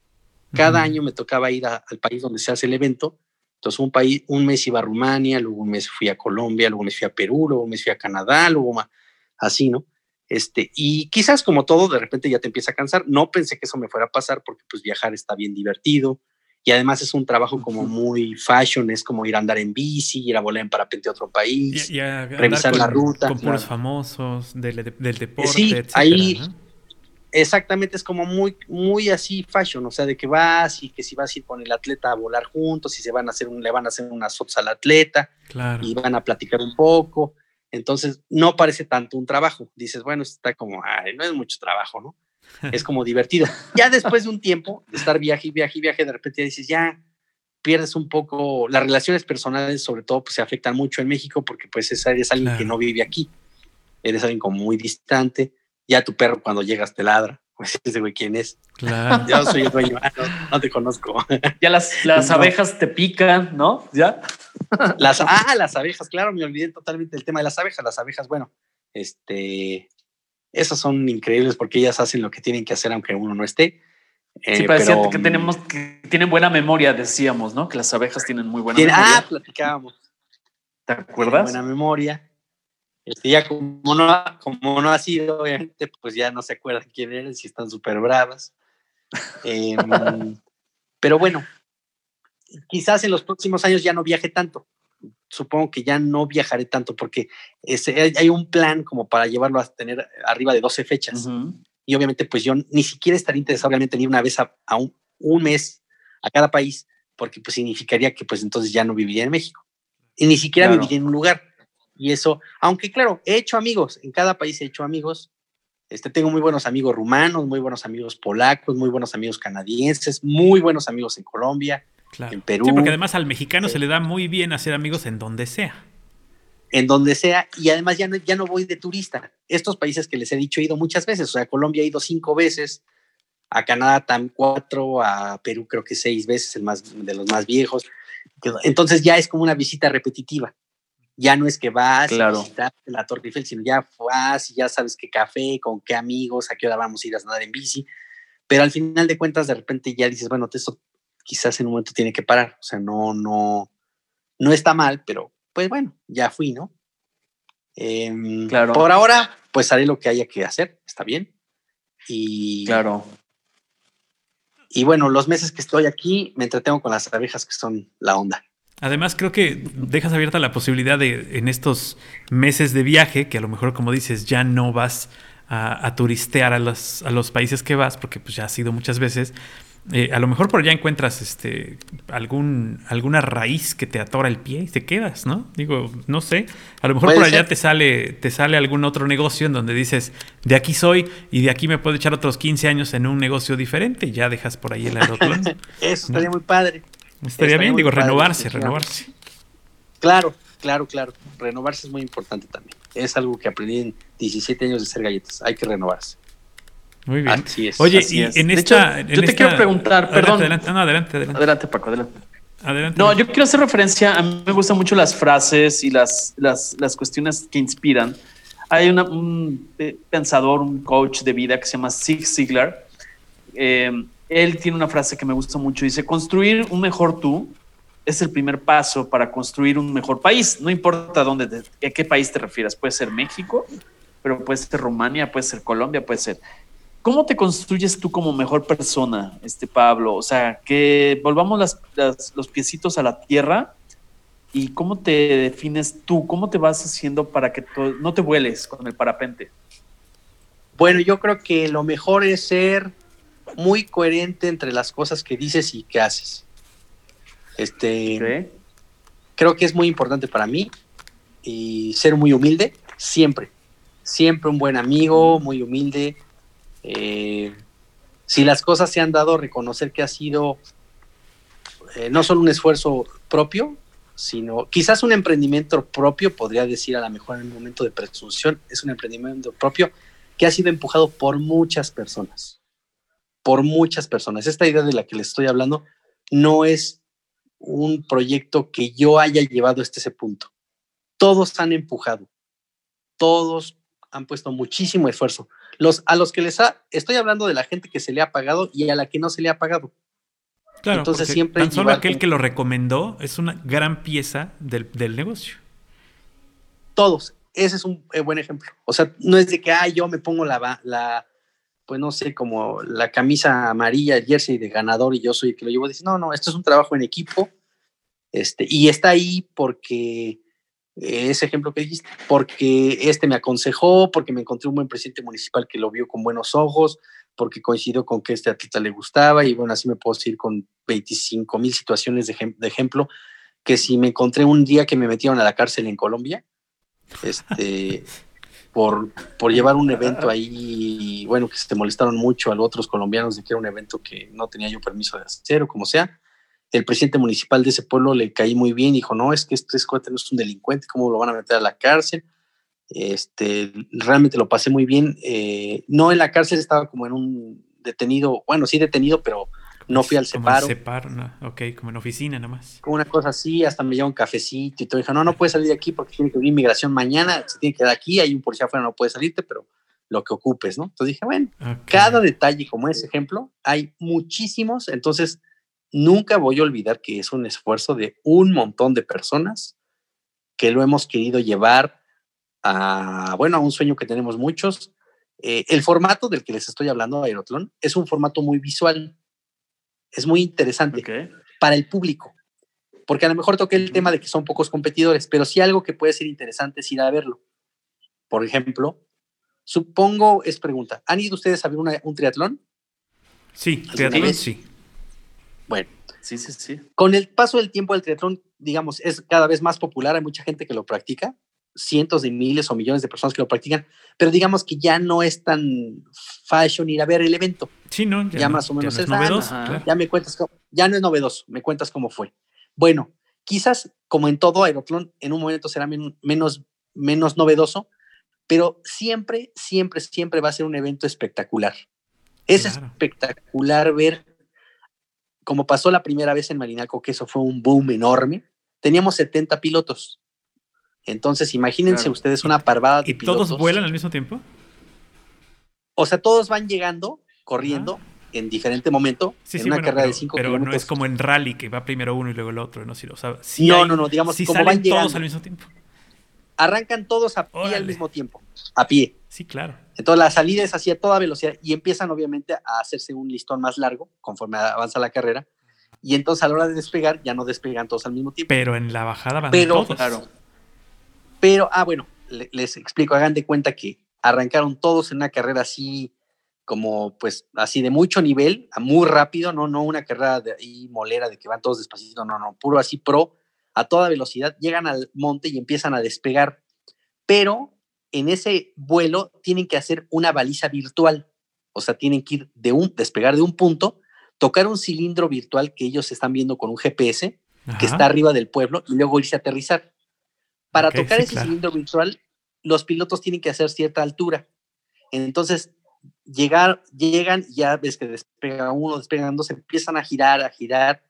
Cada año me tocaba ir al país donde se hace el evento entonces, un, país, un mes iba a Rumania, luego un mes fui a Colombia, luego un mes fui a Perú, luego un mes fui a Canadá, luego así, ¿no? Este, y quizás como todo, de repente ya te empieza a cansar. No pensé que eso me fuera a pasar porque pues viajar está bien divertido y además es un trabajo como muy fashion, es como ir a andar en bici, ir a volar en parapente a otro país, revisar la ruta. Con puros famosos del, del deporte, sí, Ahí, Exactamente, es como muy, muy así fashion, o sea, de que vas y que si vas a ir con el atleta a volar juntos y se van a hacer un, le van a hacer unas fotos al atleta y van a platicar un poco. Entonces, no parece tanto un trabajo. Dices, bueno, está como, ay, no es mucho trabajo, ¿no? Es como divertido. Ya después de un tiempo de estar viaje y viaje y viaje, de repente dices, ya pierdes un poco, las relaciones personales sobre todo pues se afectan mucho en México porque pues es, eres alguien que no vive aquí, eres alguien como muy distante ya tu perro cuando llegas te ladra. Pues ese güey, ¿quién es? Claro. Yo soy el dueño, ah, no, te conozco. Ya las, las abejas te pican, ¿no? ¿Ya? Las, ah, las abejas, claro, me olvidé totalmente del tema de las abejas. Las abejas, bueno, este, esas son increíbles porque ellas hacen lo que tienen que hacer aunque uno no esté. sí, eh, parecía que tenemos que tienen buena memoria, decíamos, ¿no? Que las abejas tienen muy buena memoria. Ah, platicábamos. ¿Te acuerdas? buena memoria. Este, ya como no, como no ha sido, obviamente, pues ya no se acuerdan quién eran, si están súper bravas. Em, pero bueno, quizás en los próximos años ya no viaje tanto. Supongo que ya no viajaré tanto porque hay un plan como para llevarlo a tener arriba de 12 fechas. Y obviamente, pues yo ni siquiera estaría interesado realmente en ir una vez a, un, un, mes a cada país, porque pues significaría que pues entonces ya no viviría en México. Y ni siquiera viviría en un lugar. Y eso, aunque claro, he hecho amigos, en cada país he hecho amigos. Este, tengo muy buenos amigos rumanos, muy buenos amigos polacos, muy buenos amigos canadienses, muy buenos amigos en Colombia, en Perú. Sí, porque además al mexicano se le da muy bien hacer amigos en donde sea. En donde sea, y además ya no, ya no voy de turista. Estos países que les he dicho he ido muchas veces, o sea, a Colombia he ido cinco veces, a Canadá tam cuatro, a Perú creo que seis veces, el más de los más viejos. Entonces ya es como una visita repetitiva ya no es que vas a visitar la Torre Eiffel, sino ya vas y ya sabes qué café, con qué amigos, a qué hora vamos a ir a andar en bici. Pero al final de cuentas, de repente ya dices, bueno, esto quizás en un momento tiene que parar. O sea, no, no, no está mal, pero pues bueno, ya fui, ¿no? Em, claro. Por ahora, pues haré lo que haya que hacer, está bien. Y. Claro. Y bueno, los meses que estoy aquí me entretengo con las abejas que son la onda. Además, creo que dejas abierta la posibilidad de en estos meses de viaje, que a lo mejor, como dices, ya no vas a, turistear a los, a los países que vas, porque pues ya has ido muchas veces. Eh, a lo mejor por allá encuentras este algún alguna raíz que te atora el pie y te quedas, ¿no? Digo, no sé. A lo mejor por allá te sale te sale algún otro negocio en donde dices, de aquí soy y de aquí me puedo echar otros 15 años en un negocio diferente y ya dejas por ahí el aeroplano. Eso estaría muy padre. Estaría, bien, digo, renovarse, renovarse. Claro, claro, claro. Renovarse es muy importante también. Es algo que aprendí en 17 años de ser galletas. Hay que renovarse. Muy bien. Oye, y en esta. yo te quiero preguntar, perdón. Adelante, no, adelante, adelante. Adelante, Paco, adelante. Adelante. No, yo quiero hacer referencia. A mí me gustan mucho las frases y las, las, las cuestiones que inspiran. Hay una, un eh, pensador, un coach de vida que se llama Zig Ziglar. Eh, él tiene una frase que me gusta mucho. Dice, construir un mejor tú es el primer paso para construir un mejor país. No importa dónde, te- a qué país te refieras. Puede ser México, pero puede ser Rumania, puede ser Colombia, puede ser. ¿Cómo te construyes tú como mejor persona, este Pablo? O sea, que volvamos las- las- los piecitos a la tierra y cómo te defines tú, cómo te vas haciendo para que no te vueles con el parapente. Bueno, yo creo que lo mejor es ser muy coherente entre las cosas que dices y que haces. Este, creo que es muy importante para mí y ser muy humilde siempre. Siempre un buen amigo, muy humilde. Eh, si las cosas se han dado, reconocer que ha sido eh, no solo un esfuerzo propio, sino quizás un emprendimiento propio, podría decir a lo mejor en un momento de presunción, es un emprendimiento propio que ha sido empujado por muchas personas. Por muchas personas. Esta idea de la que les estoy hablando no es un proyecto que yo haya llevado hasta ese punto. Todos han empujado, todos han puesto muchísimo esfuerzo. Los, a los que les ha, estoy hablando de la gente que se le ha pagado y a la que no se le ha pagado. Claro, Entonces siempre tan solo aquel que lo recomendó es una gran pieza del, del negocio. Todos. Ese es un eh, buen ejemplo. O sea, no es de que, ah, yo me pongo la, la, pues no sé, como la camisa amarilla, el jersey de ganador y yo soy el que lo llevo. Dice, no, no, esto es un trabajo en equipo. Este, y está ahí porque ese ejemplo que dijiste, porque este me aconsejó, porque me encontré un buen presidente municipal que lo vio con buenos ojos, porque coincidió con que este atleta le gustaba y bueno, así me puedo ir con 25 mil situaciones de, ejem- de ejemplo, que si me encontré un día que me metieron a la cárcel en Colombia, este, por, por llevar un evento ahí, bueno, que se molestaron mucho a los otros colombianos de que era un evento que no tenía yo permiso de hacer o como sea. El presidente municipal de ese pueblo le caí muy bien, dijo, no, es que este escuate no es un delincuente, ¿cómo lo van a meter a la cárcel? Este, realmente lo pasé muy bien. eh, no en la cárcel, estaba como en un detenido, bueno, sí detenido, pero no fui al Como separo. en separo, no, ok, como en oficina nomás. Como una cosa así, hasta me lleva un cafecito y todo. Dijo, no, no puedes salir de aquí porque tiene que venir inmigración mañana, se tiene que quedar aquí, hay un policía afuera, no puedes salirte, pero lo que ocupes, ¿no? Entonces dije, bueno, cada detalle como ese ejemplo, hay muchísimos, entonces nunca voy a olvidar que es un esfuerzo de un montón de personas que lo hemos querido llevar a, bueno, a un sueño que tenemos muchos. Eh, el formato del que les estoy hablando, Aerotlón, es un formato muy visual, es muy interesante para el público. Porque a lo mejor toqué el tema de que son pocos competidores, pero sí algo que puede ser interesante es ir a verlo. Por ejemplo, supongo, es pregunta, ¿han ido ustedes a ver una- un triatlón? Sí, ¿Alguna triatlón sí. Bueno, Sí, sí, sí. con el paso del tiempo el triatlón, digamos, es cada vez más popular, hay mucha gente que lo practica, cientos de miles o millones de personas que lo practican, pero digamos que ya no es tan fashion ir a ver el evento. Sí, ¿no? Ya no- más o menos no es es, ah, novedoso, claro. Ya me cuentas, cómo- ya no es novedoso, me cuentas cómo fue. Bueno, quizás como en todo Aerotlón, en un momento será men- menos, menos novedoso, pero siempre, siempre, siempre va a ser un evento espectacular. Es Claro. espectacular ver, como pasó la primera vez en Marinalco, que eso fue un boom enorme. Teníamos 70 pilotos. Entonces, imagínense Claro. ustedes una parvada de ¿Y todos pilotos. vuelan al mismo tiempo? O sea, todos van llegando, corriendo, en diferente momento, Sí, en sí, una bueno, carrera pero, de 5 pero no kilómetros. es como en rally que va primero uno y luego el otro, ¿no? Si lo sabe. Sí No, hay- no, no, digamos, sí como salen van todos llegando. al mismo tiempo. Arrancan todos a pie al mismo tiempo, a pie. Sí, claro. Entonces la salida es así a toda velocidad y empiezan obviamente a hacerse un listón más largo conforme avanza la carrera. Y entonces a la hora de despegar ya no despegan todos al mismo tiempo. Pero en la bajada van Pero- todos. Claro. Pero, ah, bueno, le- les explico, hagan de cuenta que arrancaron todos en una carrera así como pues así de mucho nivel, a muy rápido, no, no una carrera de ahí molera de que van todos despacito, no, no, puro así pro, a toda velocidad, llegan al monte y empiezan a despegar, pero en ese vuelo tienen que hacer una baliza virtual, o sea, tienen que ir de un, despegar de un punto, tocar un cilindro virtual que ellos están viendo con un GPS, que está arriba del pueblo y luego irse a aterrizar. Para tocar sí, ese claro. cilindro virtual, los pilotos tienen que hacer cierta altura. Entonces, llegar, llegan, ya ves que despega uno, despegan dos, empiezan a girar, a girar,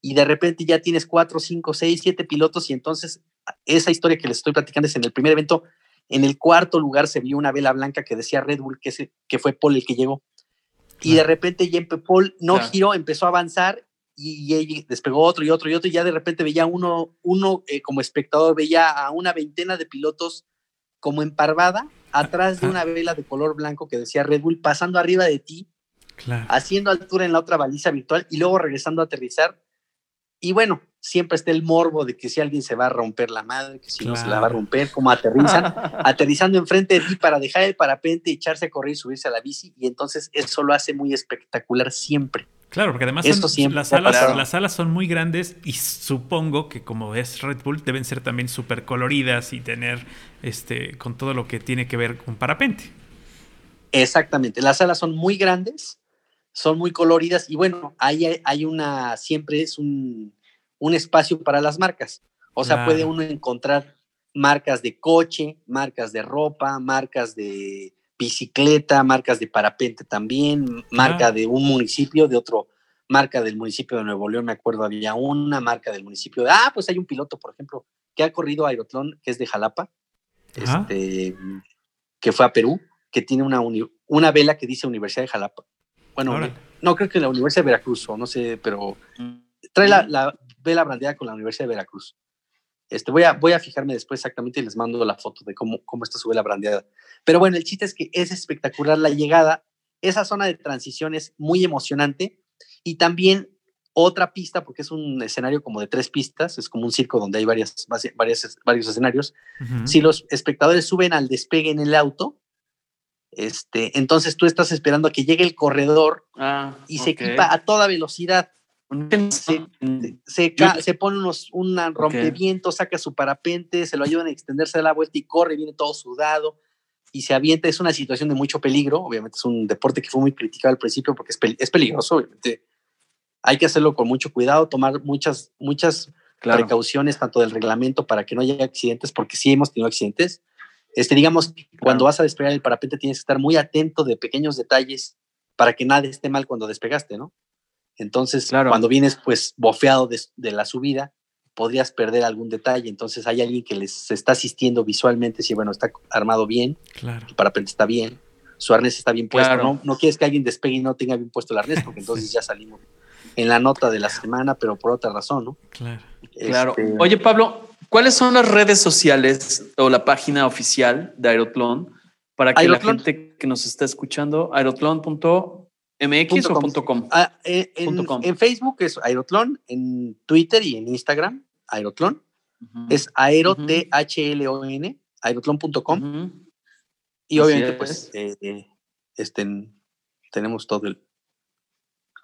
y de repente ya tienes cuatro, cinco, seis, siete pilotos, y entonces esa historia que les estoy platicando es en el primer evento, en el cuarto lugar se vio una vela blanca que decía Red Bull, que, ese- que fue Paul el que llegó. Y de repente Jempe Paul no Claro. giró, empezó a avanzar y, y despegó otro y otro y otro y ya de repente veía uno, uno eh, como espectador, veía a una veintena de pilotos como emparvada atrás de una vela de color blanco que decía Red Bull pasando arriba de ti, Claro. haciendo altura en la otra baliza virtual y luego regresando a aterrizar. Y bueno, siempre está el morbo de que si alguien se va a romper la madre, que si no se la va a romper, como aterrizan, aterrizando enfrente de ti para dejar el parapente, echarse a correr y subirse a la bici. Y entonces eso lo hace muy espectacular siempre. Claro, porque además Esto son- siempre las, alas, las alas son muy grandes y supongo que como es Red Bull deben ser también súper coloridas y tener este con todo lo que tiene que ver con parapente. Exactamente, las alas son muy grandes, son muy coloridas y bueno, ahí hay, hay una, siempre es un, un espacio para las marcas. O sea, Claro. puede uno encontrar marcas de coche, marcas de ropa, marcas de bicicleta, marcas de parapente también, marca de un municipio, de otro, marca del municipio de Nuevo León, me acuerdo, había una marca del municipio de, ah, pues hay un piloto, por ejemplo, que ha corrido Aerotlón, que es de Jalapa, Ajá. este, que fue a Perú, que tiene una, uni- una vela que dice Universidad de Jalapa. Bueno, no creo que la Universidad de Veracruz, o no sé, pero trae la, la vela brandeada con la Universidad de Veracruz. Este, voy, a, voy a fijarme después exactamente y les mando la foto de cómo, cómo está su vela brandeada. Pero bueno, el chiste es que es espectacular la llegada. Esa zona de transición es muy emocionante. Y también otra pista, porque es un escenario como de tres pistas, es como un circo donde hay varias, varias, varios escenarios. Si los espectadores suben al despegue en el auto, este, entonces tú estás esperando a que llegue el corredor Ah, y se ok. equipa a toda velocidad se, se, ca- se pone unos, un rompeviento, saca su parapente, se lo ayudan a extenderse a la vuelta y corre, viene todo sudado y se avienta. Es una situación de mucho peligro. Obviamente es un deporte que fue muy criticado al principio porque es, pel- es peligroso, obviamente. Hay que hacerlo con mucho cuidado, tomar muchas, muchas Claro. precauciones, tanto del reglamento para que no haya accidentes, porque sí hemos tenido accidentes. Este, digamos, cuando vas a despegar el parapente tienes que estar muy atento de pequeños detalles para que nada esté mal cuando despegaste, ¿no? Entonces, Claro. cuando vienes pues bofeado de, de la subida, podrías perder algún detalle. Entonces, hay alguien que les está asistiendo visualmente, si bueno, está armado bien, Claro. el parapente está bien, su arnés está bien puesto. Claro. No, no quieres que alguien despegue y no tenga bien puesto el arnés, porque entonces ya salimos en la nota de la semana, pero por otra razón, ¿no? Claro. Claro. Este, Oye, Pablo, ¿cuáles son las redes sociales o la página oficial de Aerotlón para que la gente que nos está escuchando, aerotlon.mx o Punto com. Ah, eh, en, Punto com. en Facebook es Aerotlón, en Twitter y en Instagram, Aerotlón. Ujú. Es aero, Ujú. T-H-L-O-N, aerotlón.com. Ujú. Y Así obviamente, es. pues, eh, eh, este, en- tenemos todo el,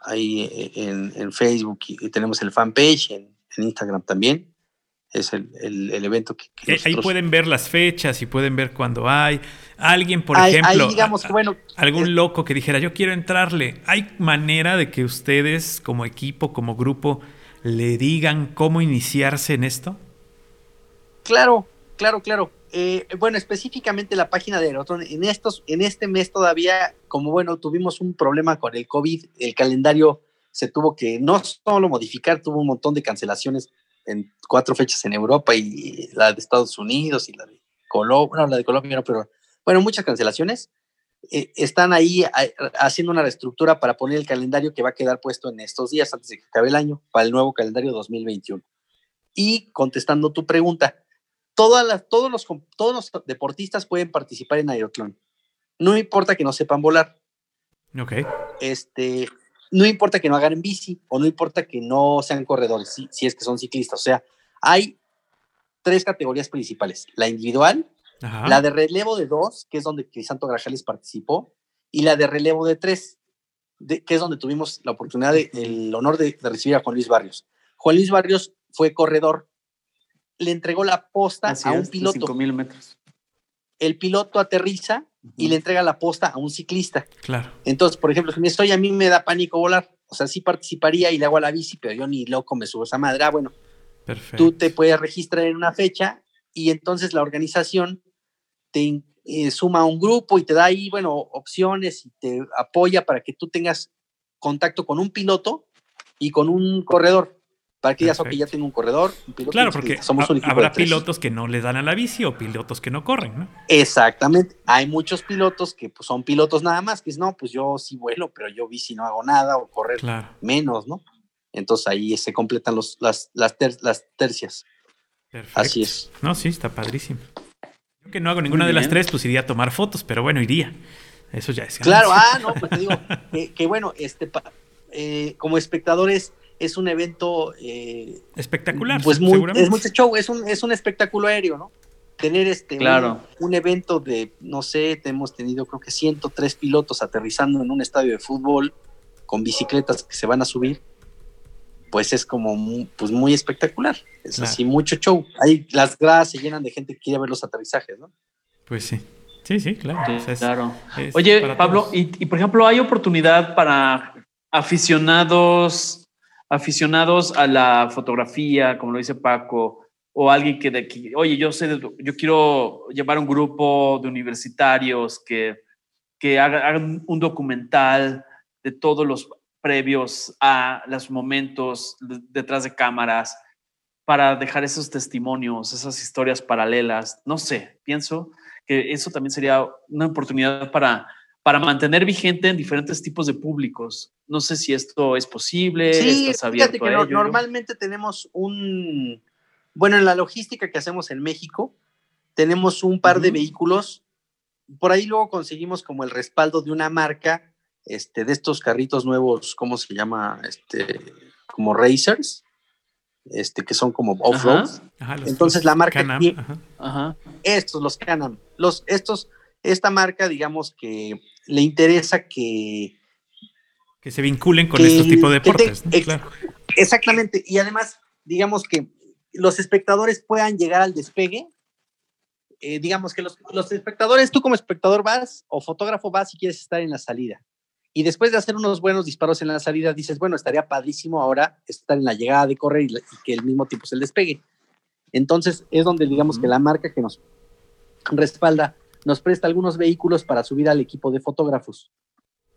ahí eh, en, en Facebook y, y tenemos el fanpage en, en Instagram también. Es el, el- el evento que, que Eh, Ahí nosotros- pueden ver las fechas y pueden ver cuando hay. Alguien, por Ahí- ahí ejemplo, digamos a- bueno, algún eh, loco que dijera, yo quiero entrarle. ¿Hay manera de que ustedes, como equipo, como grupo, le digan cómo iniciarse en esto? Claro, claro, claro. Eh, bueno, específicamente la página de Aerotron, en, estos, en este mes todavía, como bueno, tuvimos un problema con el COVID, el calendario se tuvo que no solo modificar, tuvo un montón de cancelaciones en cuatro fechas en Europa y la de Estados Unidos y la de Colombia, bueno, la de Colombia no, pero bueno, muchas cancelaciones. Eh, están ahí a- haciendo una reestructura para poner el calendario que va a quedar puesto en estos días antes de que acabe el año, para el nuevo calendario 2021. Y contestando tu pregunta, todas las, todos, los, todos los deportistas pueden participar en Aerotlón. No importa que no sepan volar, Ok. este, no importa que no hagan bici o no importa que no sean corredores, si, si es que son ciclistas. O sea, hay tres categorías principales. La individual, Ajá. la de relevo de dos, que es donde Crisanto Grajales participó, y la de relevo de tres, de- que es donde tuvimos la oportunidad, de, el honor de, de recibir a Juan Luis Barrios. Juan Luis Barrios fue corredor, le entregó la posta Así a un piloto. 5000 metros. El piloto aterriza y le entrega la posta a un ciclista. Claro. Entonces, por ejemplo, si me estoy, a mí me da pánico volar. O sea, sí participaría y le hago a la bici, pero yo ni loco me subo esa madre. Ah, bueno, Perfecto. tú te puedes registrar en una fecha y entonces la organización te eh, suma a un grupo y te da ahí, bueno, opciones y te apoya para que tú tengas contacto con un piloto y con un corredor. Para que digas, ok, ya tengo un corredor, un piloto. Claro, porque somos un habrá pilotos que no le dan a la bici o pilotos que no corren, ¿no? Exactamente. Hay muchos pilotos que pues, son pilotos nada más, que es, no, pues yo sí vuelo, pero yo bici no hago nada o correr Claro. menos, ¿no? Entonces ahí se completan los, las, las, ter- las tercias. Perfecto. Así es. No, sí, está padrísimo. Yo que no hago ninguna de las tres, pues iría a tomar fotos, pero bueno, iría. Eso ya es. Claro, ah, no, pues te digo que, que bueno, este, eh, como espectadores es un evento eh, Espectacular. pues muy, seguramente. es mucho show, es un, es un espectáculo aéreo, ¿no? Tener este Claro. un, un evento de, no sé, te- hemos tenido creo que 103 pilotos aterrizando en un estadio de fútbol con bicicletas que se van a subir, pues es como muy, pues muy espectacular. Es Claro. así, mucho show. Ahí las gradas se llenan de gente que quiere ver los aterrizajes, ¿no? Pues sí. Sí, sí, claro. Sí, O sea, es- claro. es Oye, Pablo, y, por ejemplo, ¿hay oportunidad para aficionados, aficionados a la fotografía, como lo dice Paco, o alguien que, de, que oye, yo sé, yo quiero llevar un grupo de universitarios que, que haga- hagan un documental de todos los previos a los momentos de- detrás de cámaras para dejar esos testimonios, esas historias paralelas. No sé, pienso que eso también sería una oportunidad para, para mantener vigente en diferentes tipos de públicos. No sé si esto es posible, Sí, estás fíjate que a no- ello. normalmente tenemos un, bueno, en la logística que hacemos en México, tenemos un par de vehículos. Por ahí luego conseguimos como el respaldo de una marca, este, de estos carritos nuevos, ¿cómo se llama? Este, como racers, este, que son como off-road. Entonces los la marca Can-Am. Ajá. Estos, los Can-Am. Los, estos, esta marca, digamos que le interesa que Que se vinculen con estos tipos de te- deportes. ¿no? ex- Claro. Exactamente, y además, digamos que los espectadores puedan llegar al despegue. eh, digamos que los, los espectadores, tú como espectador vas o fotógrafo vas y quieres estar en la salida. Y después de hacer unos buenos disparos en la salida, dices, bueno, estaría padrísimo ahora estar en la llegada de correr y, la- y que el mismo tiempo se el despegue. Entonces es donde digamos que la marca que nos respalda nos presta algunos vehículos para subir al equipo de fotógrafos.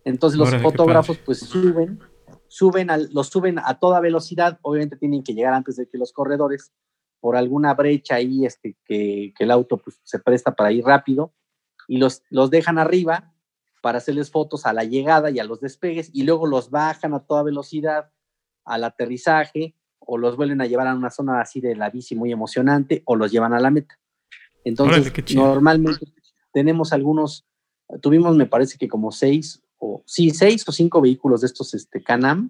Entonces los Órale, fotógrafos pues suben, suben al, los suben a toda velocidad, obviamente tienen que llegar antes de que los corredores, por alguna brecha ahí este, que, que el auto pues, se presta para ir rápido, y los, los dejan arriba para hacerles fotos a la llegada y a los despegues, y luego los bajan a toda velocidad al aterrizaje, o los vuelven a llevar a una zona así de la bici muy emocionante, o los llevan a la meta. Entonces, Órale, normalmente tenemos algunos, tuvimos me parece que como seis, o sí, seis o cinco vehículos de estos este, Canam,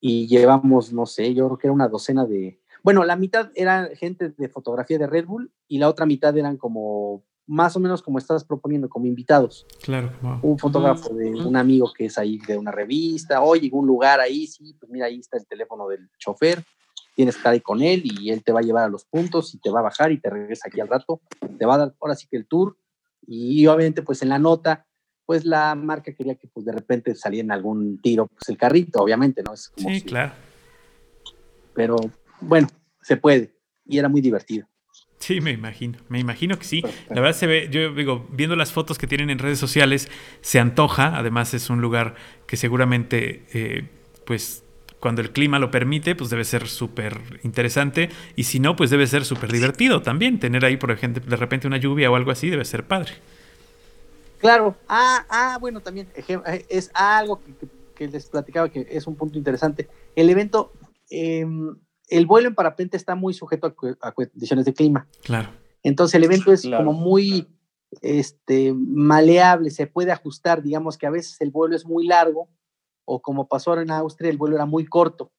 y llevamos, no sé, yo creo que era una docena de, bueno, la mitad era gente de fotografía de Red Bull y la otra mitad eran como, más o menos como estás proponiendo, como invitados. Claro. wow. Un fotógrafo de un amigo que es ahí de una revista, oye, un lugar ahí, sí, pues mira, ahí está el teléfono del chofer, tienes que estar ahí con él y él te va a llevar a los puntos y te va a bajar y te regresa aquí al rato, te va a dar ahora sí que el tour y obviamente pues en la nota, pues la marca quería que pues de repente saliera en algún tiro, pues el carrito, obviamente, ¿no? Es como Sí, si- claro. pero bueno, se puede y era muy divertido. Sí, me imagino, me imagino que sí. La verdad se ve, yo digo, viendo las fotos que tienen en redes sociales, se antoja. Además es un lugar que seguramente, eh, pues, cuando el clima lo permite, pues debe ser súper interesante. Y si no, pues debe ser súper divertido también. Tener ahí, por ejemplo, de repente una lluvia o algo así, debe ser padre. Claro, ah, ah, bueno, también eh, es algo que, que- que les platicaba que es un punto interesante. El evento, em, el vuelo en parapente está muy sujeto a, condiciones de clima. Claro. Entonces el evento es Claro. como muy este, maleable, se puede ajustar, digamos que a veces el vuelo es muy largo o como pasó ahora en Austria, el vuelo era muy corto.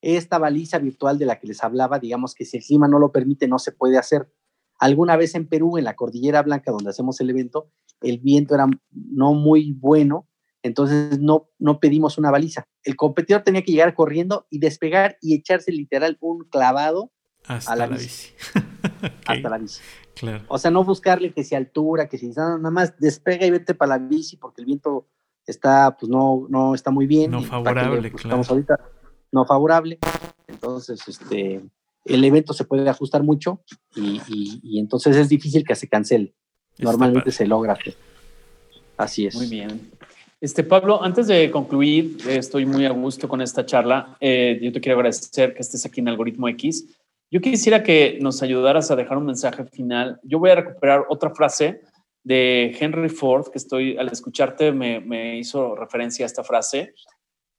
Esta baliza virtual de la que les hablaba, digamos que si el clima no lo permite, no se puede hacer. Alguna vez en Perú, en la Cordillera Blanca, donde hacemos el evento, el viento era no muy bueno, entonces no, no pedimos una baliza. El competidor tenía que llegar corriendo y despegar y echarse literal un clavado Hasta A la la, bici. hasta la bici. Claro. O sea, no buscarle que si altura, que si nada, nada más despega y vete para la bici porque el viento está, pues no, no está muy bien. No favorable, le- pues, claro. Estamos ahorita no favorable. Entonces, este, el evento se puede ajustar mucho y, y- y entonces es difícil que se cancele. Está Normalmente padre. se logra. hacer. Así es. Muy bien. Este, Pablo, antes de concluir, eh, estoy muy a gusto con esta charla. Eh, yo te quiero agradecer que estés aquí en Algoritmo X. Yo quisiera que nos ayudaras a dejar un mensaje final. Yo voy a recuperar otra frase de Henry Ford, que estoy al escucharte me, me hizo referencia a esta frase.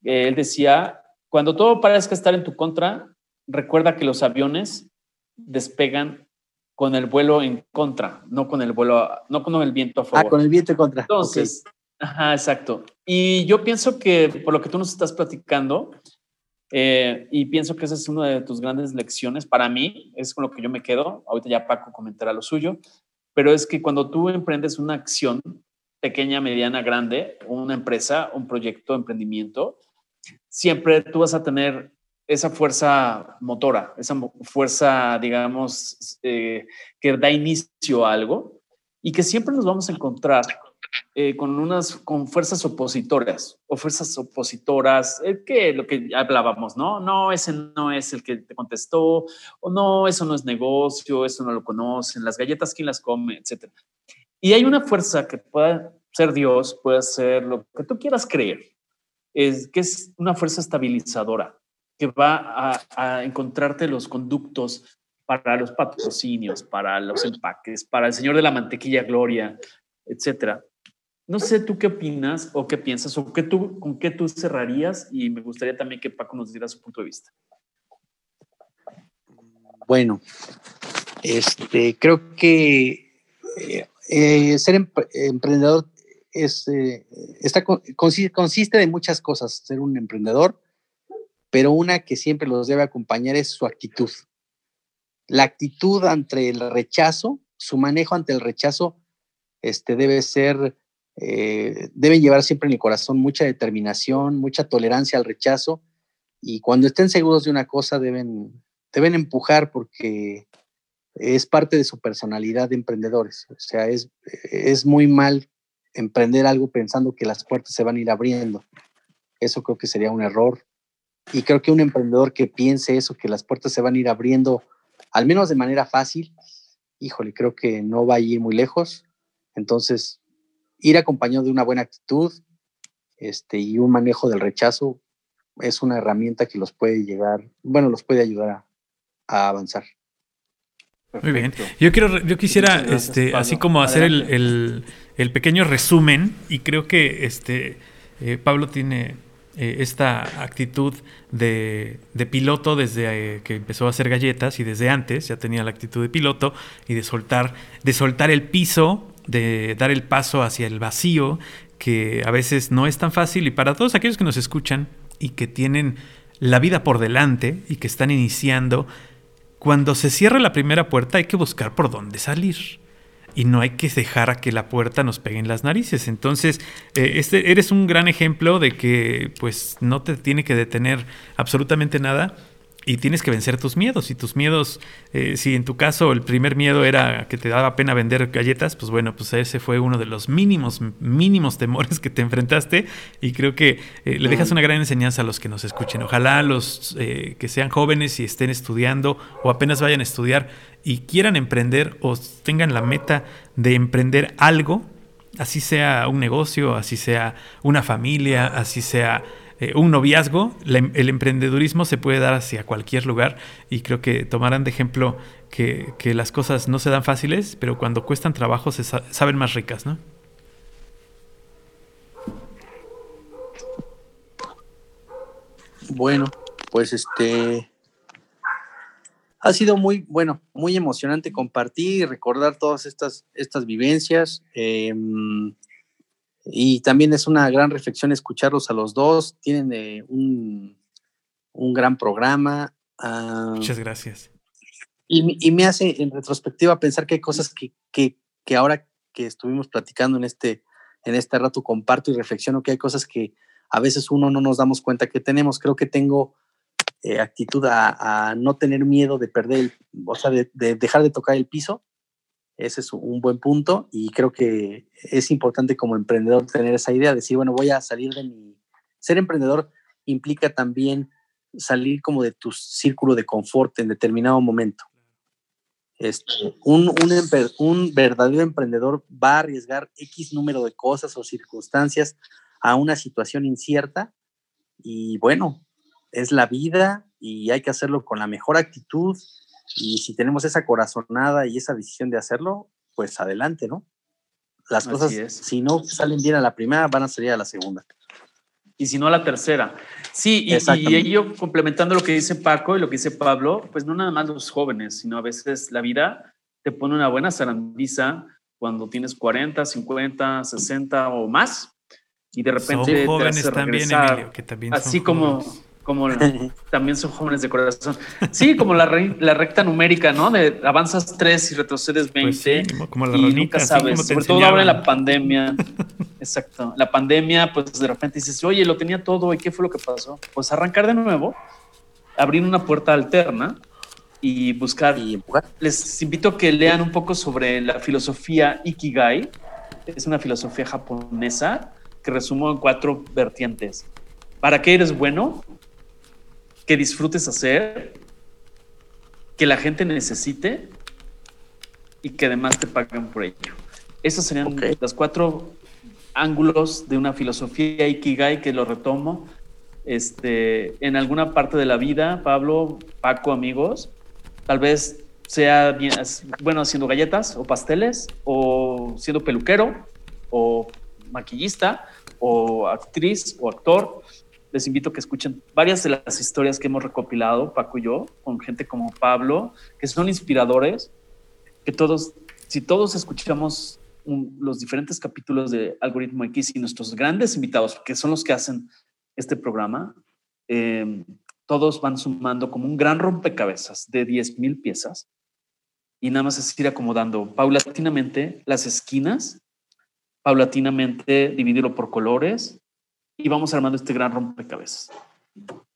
Eh, él decía, Cuando todo parezca estar en tu contra, recuerda que los aviones despegan con el vuelo en contra, no con el vuelo, no con el viento a favor. Ah, con el viento en contra. Entonces, ajá, exacto. Y yo pienso que por lo que tú nos estás platicando, eh, y pienso que esa es una de tus grandes lecciones para mí, es con lo que yo me quedo. Ahorita ya Paco comentará lo suyo, pero es que cuando tú emprendes una acción pequeña, mediana, grande, una empresa, un proyecto, emprendimiento, siempre tú vas a tener esa fuerza motora, esa fuerza, digamos, eh, que da inicio a algo y que siempre nos vamos a encontrar eh, con unas, con fuerzas opositoras o fuerzas opositoras, eh, que lo que hablábamos, ¿no? No, ese no es el que te contestó, o no, eso no es negocio, eso no lo conocen, las galletas, ¿quién las come? Etcétera. Y hay una fuerza que puede ser Dios, puede ser lo que tú quieras creer, es que es una fuerza estabilizadora que va a, encontrarte los conductos para los patrocinios, para los empaques, para el Señor de la Mantequilla Gloria, etcétera. No sé tú qué opinas o qué piensas o qué tú, con qué tú cerrarías y me gustaría también que Paco nos diera su punto de vista. Bueno, este, creo que eh, eh, ser emprendedor es, eh, consiste de muchas cosas, ser un emprendedor, pero una que siempre los debe acompañar es su actitud. La actitud ante el rechazo, su manejo ante el rechazo, este, debe ser, eh, deben llevar siempre en el corazón mucha determinación, mucha tolerancia al rechazo, y cuando estén seguros de una cosa deben, deben empujar porque es parte de su personalidad de emprendedores. O sea, es, es muy mal emprender algo pensando que las puertas se van a ir abriendo. Eso creo que sería un error. Y creo que un emprendedor que piense eso, que las puertas se van a ir abriendo, al menos de manera fácil, híjole, creo que no va a ir muy lejos. Entonces, ir acompañado de una buena actitud este, y un manejo del rechazo es una herramienta que los puede llegar, bueno, los puede ayudar a, avanzar. Muy bien. Yo quiero, yo quisiera, este, así como hacer el, el, pequeño resumen, y creo que este eh, Pablo tiene eh, esta actitud de, piloto desde eh, que empezó a hacer galletas y desde antes ya tenía la actitud de piloto y de soltar, de soltar el piso, de dar el paso hacia el vacío, que a veces no es tan fácil y para todos aquellos que nos escuchan y que tienen la vida por delante y que están iniciando, cuando se cierra la primera puerta hay que buscar por dónde salir y no hay que dejar a que la puerta nos pegue en las narices. Entonces, eh, este, eres un gran ejemplo de que pues no te tiene que detener absolutamente nada y tienes que vencer tus miedos. Y tus miedos, eh, si en tu caso el primer miedo era que te daba pena vender galletas, pues bueno, pues ese fue uno de los mínimos, mínimos temores que te enfrentaste. Y creo que eh, le dejas una gran enseñanza a los que nos escuchen. Ojalá los eh, que sean jóvenes y estén estudiando o apenas vayan a estudiar y quieran emprender o tengan la meta de emprender algo, así sea un negocio, así sea una familia, así sea eh, un noviazgo, em, el emprendedurismo se puede dar hacia cualquier lugar y creo que tomarán de ejemplo que, las cosas no se dan fáciles, pero cuando cuestan trabajo se saben más ricas, ¿no? Bueno, pues este ha sido muy bueno, muy emocionante compartir y recordar todas estas, estas vivencias. Em, y también es una gran reflexión escucharlos a los dos. Tienen eh, un, un, gran programa. Muchas gracias. Y, y, me hace en retrospectiva pensar que hay cosas que, que, que, ahora que estuvimos platicando en este, en este rato comparto y reflexiono que hay cosas que a veces uno no nos damos cuenta que tenemos. Creo que tengo eh, actitud a, a, no tener miedo de perder, o sea, de, de dejar de tocar el piso ese es un buen punto y creo que es importante como emprendedor tener esa idea, de decir, bueno, voy a salir de mi... Ser emprendedor implica también salir como de tu círculo de confort en determinado momento. Este, un, un, verdadero emprendedor va a arriesgar X número de cosas o circunstancias a una situación incierta y bueno, es la vida y hay que hacerlo con la mejor actitud, y si tenemos esa corazonada y esa decisión de hacerlo, pues adelante, ¿no? Las cosas, si no salen bien a la primera, van a salir a la segunda. y si no a la tercera. Sí, y, y ello complementando lo que dice Paco y lo que dice Pablo, pues no nada más los jóvenes, sino a veces la vida te pone una buena zarandiza cuando tienes 40, 50, 60 o más y de Son repente te jóvenes hace también, regresar. Emilio, que también son Así como, jóvenes. Como también son jóvenes de corazón. Sí, como la, re- la recta numérica, ¿no? De avanzas 3 y retrocedes 20. Pues sí, como- como la y ranita, nunca sabes, sobre todo ahora en la pandemia. Exacto. La pandemia, pues de repente dices, oye, lo tenía todo, ¿y qué fue lo que pasó? Pues arrancar de nuevo, abrir una puerta alterna y buscar. Y empujar. Les invito a que lean un poco sobre la filosofía Ikigai. Es una filosofía japonesa que resumo en cuatro vertientes. ¿Para qué eres bueno? Que disfrutes hacer, que la gente necesite y que además te paguen por ello. Esos serían Ok. los cuatro ángulos de una filosofía Ikigai que lo retomo este, en alguna parte de la vida, Pablo, Paco, amigos, tal vez sea bien- bueno haciendo galletas o pasteles o siendo peluquero o maquillista o actriz o actor. Les invito a que escuchen varias de las historias que hemos recopilado, Paco y yo, con gente como Pablo, que son inspiradores, que todos, si todos escuchamos los diferentes capítulos de Algoritmo X y nuestros grandes invitados, que son los que hacen este programa, eh, todos van sumando como un gran rompecabezas de 10.000 piezas y nada más es ir acomodando paulatinamente las esquinas, paulatinamente dividirlo por colores y vamos armando este gran rompecabezas.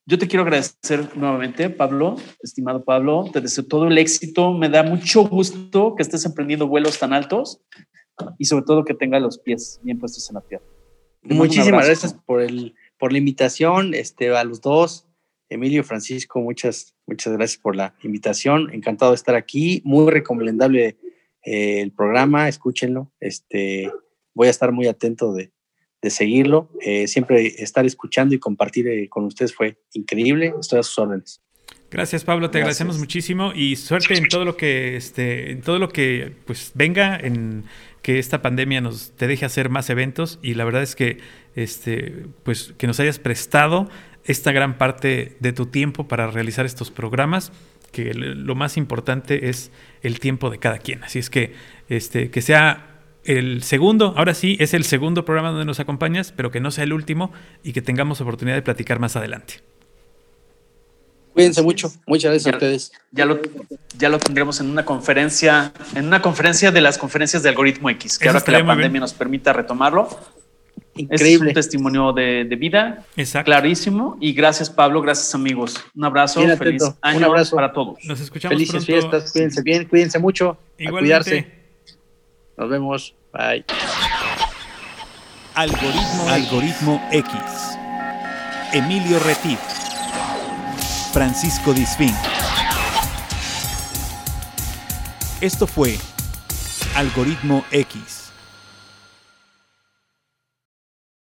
Yo te quiero agradecer nuevamente, Pablo, estimado Pablo, te deseo todo el éxito, me da mucho gusto que estés emprendiendo vuelos tan altos y sobre todo que tenga los pies bien puestos en la tierra. Muchísimas gracias por, el, por la invitación este, a los dos. Emilio, Francisco, muchas, muchas gracias por la invitación. Encantado de estar aquí. Muy recomendable eh, el programa, escúchenlo. Este, voy a estar muy atento de, de seguirlo. Eh, siempre estar escuchando y compartir eh, con ustedes fue increíble. Estoy a sus órdenes. Gracias, Pablo. Te Gracias. agradecemos muchísimo y suerte en todo lo que, este, en todo lo que, pues, venga, en que esta pandemia nos te deje hacer más eventos y la verdad es que, este, pues, que nos hayas prestado esta gran parte de tu tiempo para realizar estos programas, que lo más importante es el tiempo de cada quien. Así es que, este, que sea el segundo, ahora sí, es el segundo programa donde nos acompañas, pero que no sea el último y que tengamos oportunidad de platicar más adelante. Cuídense mucho. Muchas gracias a ustedes. Ya lo, ya lo tendremos en una conferencia, en una conferencia de las conferencias de Algoritmo X, que Eso ahora que la pandemia bien. nos permita retomarlo. Este es Increíble. un testimonio de, de vida Exacto. clarísimo. Y gracias, Pablo. Gracias, amigos. Un abrazo. Bien feliz atento. Un año abrazo. para todos. Nos escuchamos Felices pronto. fiestas. Cuídense bien. Cuídense mucho. A Igualmente. cuidarse. Nos vemos. Bye. Algoritmo, Algoritmo X. Emilio Retif. Francisco Disfín. Esto fue Algoritmo X.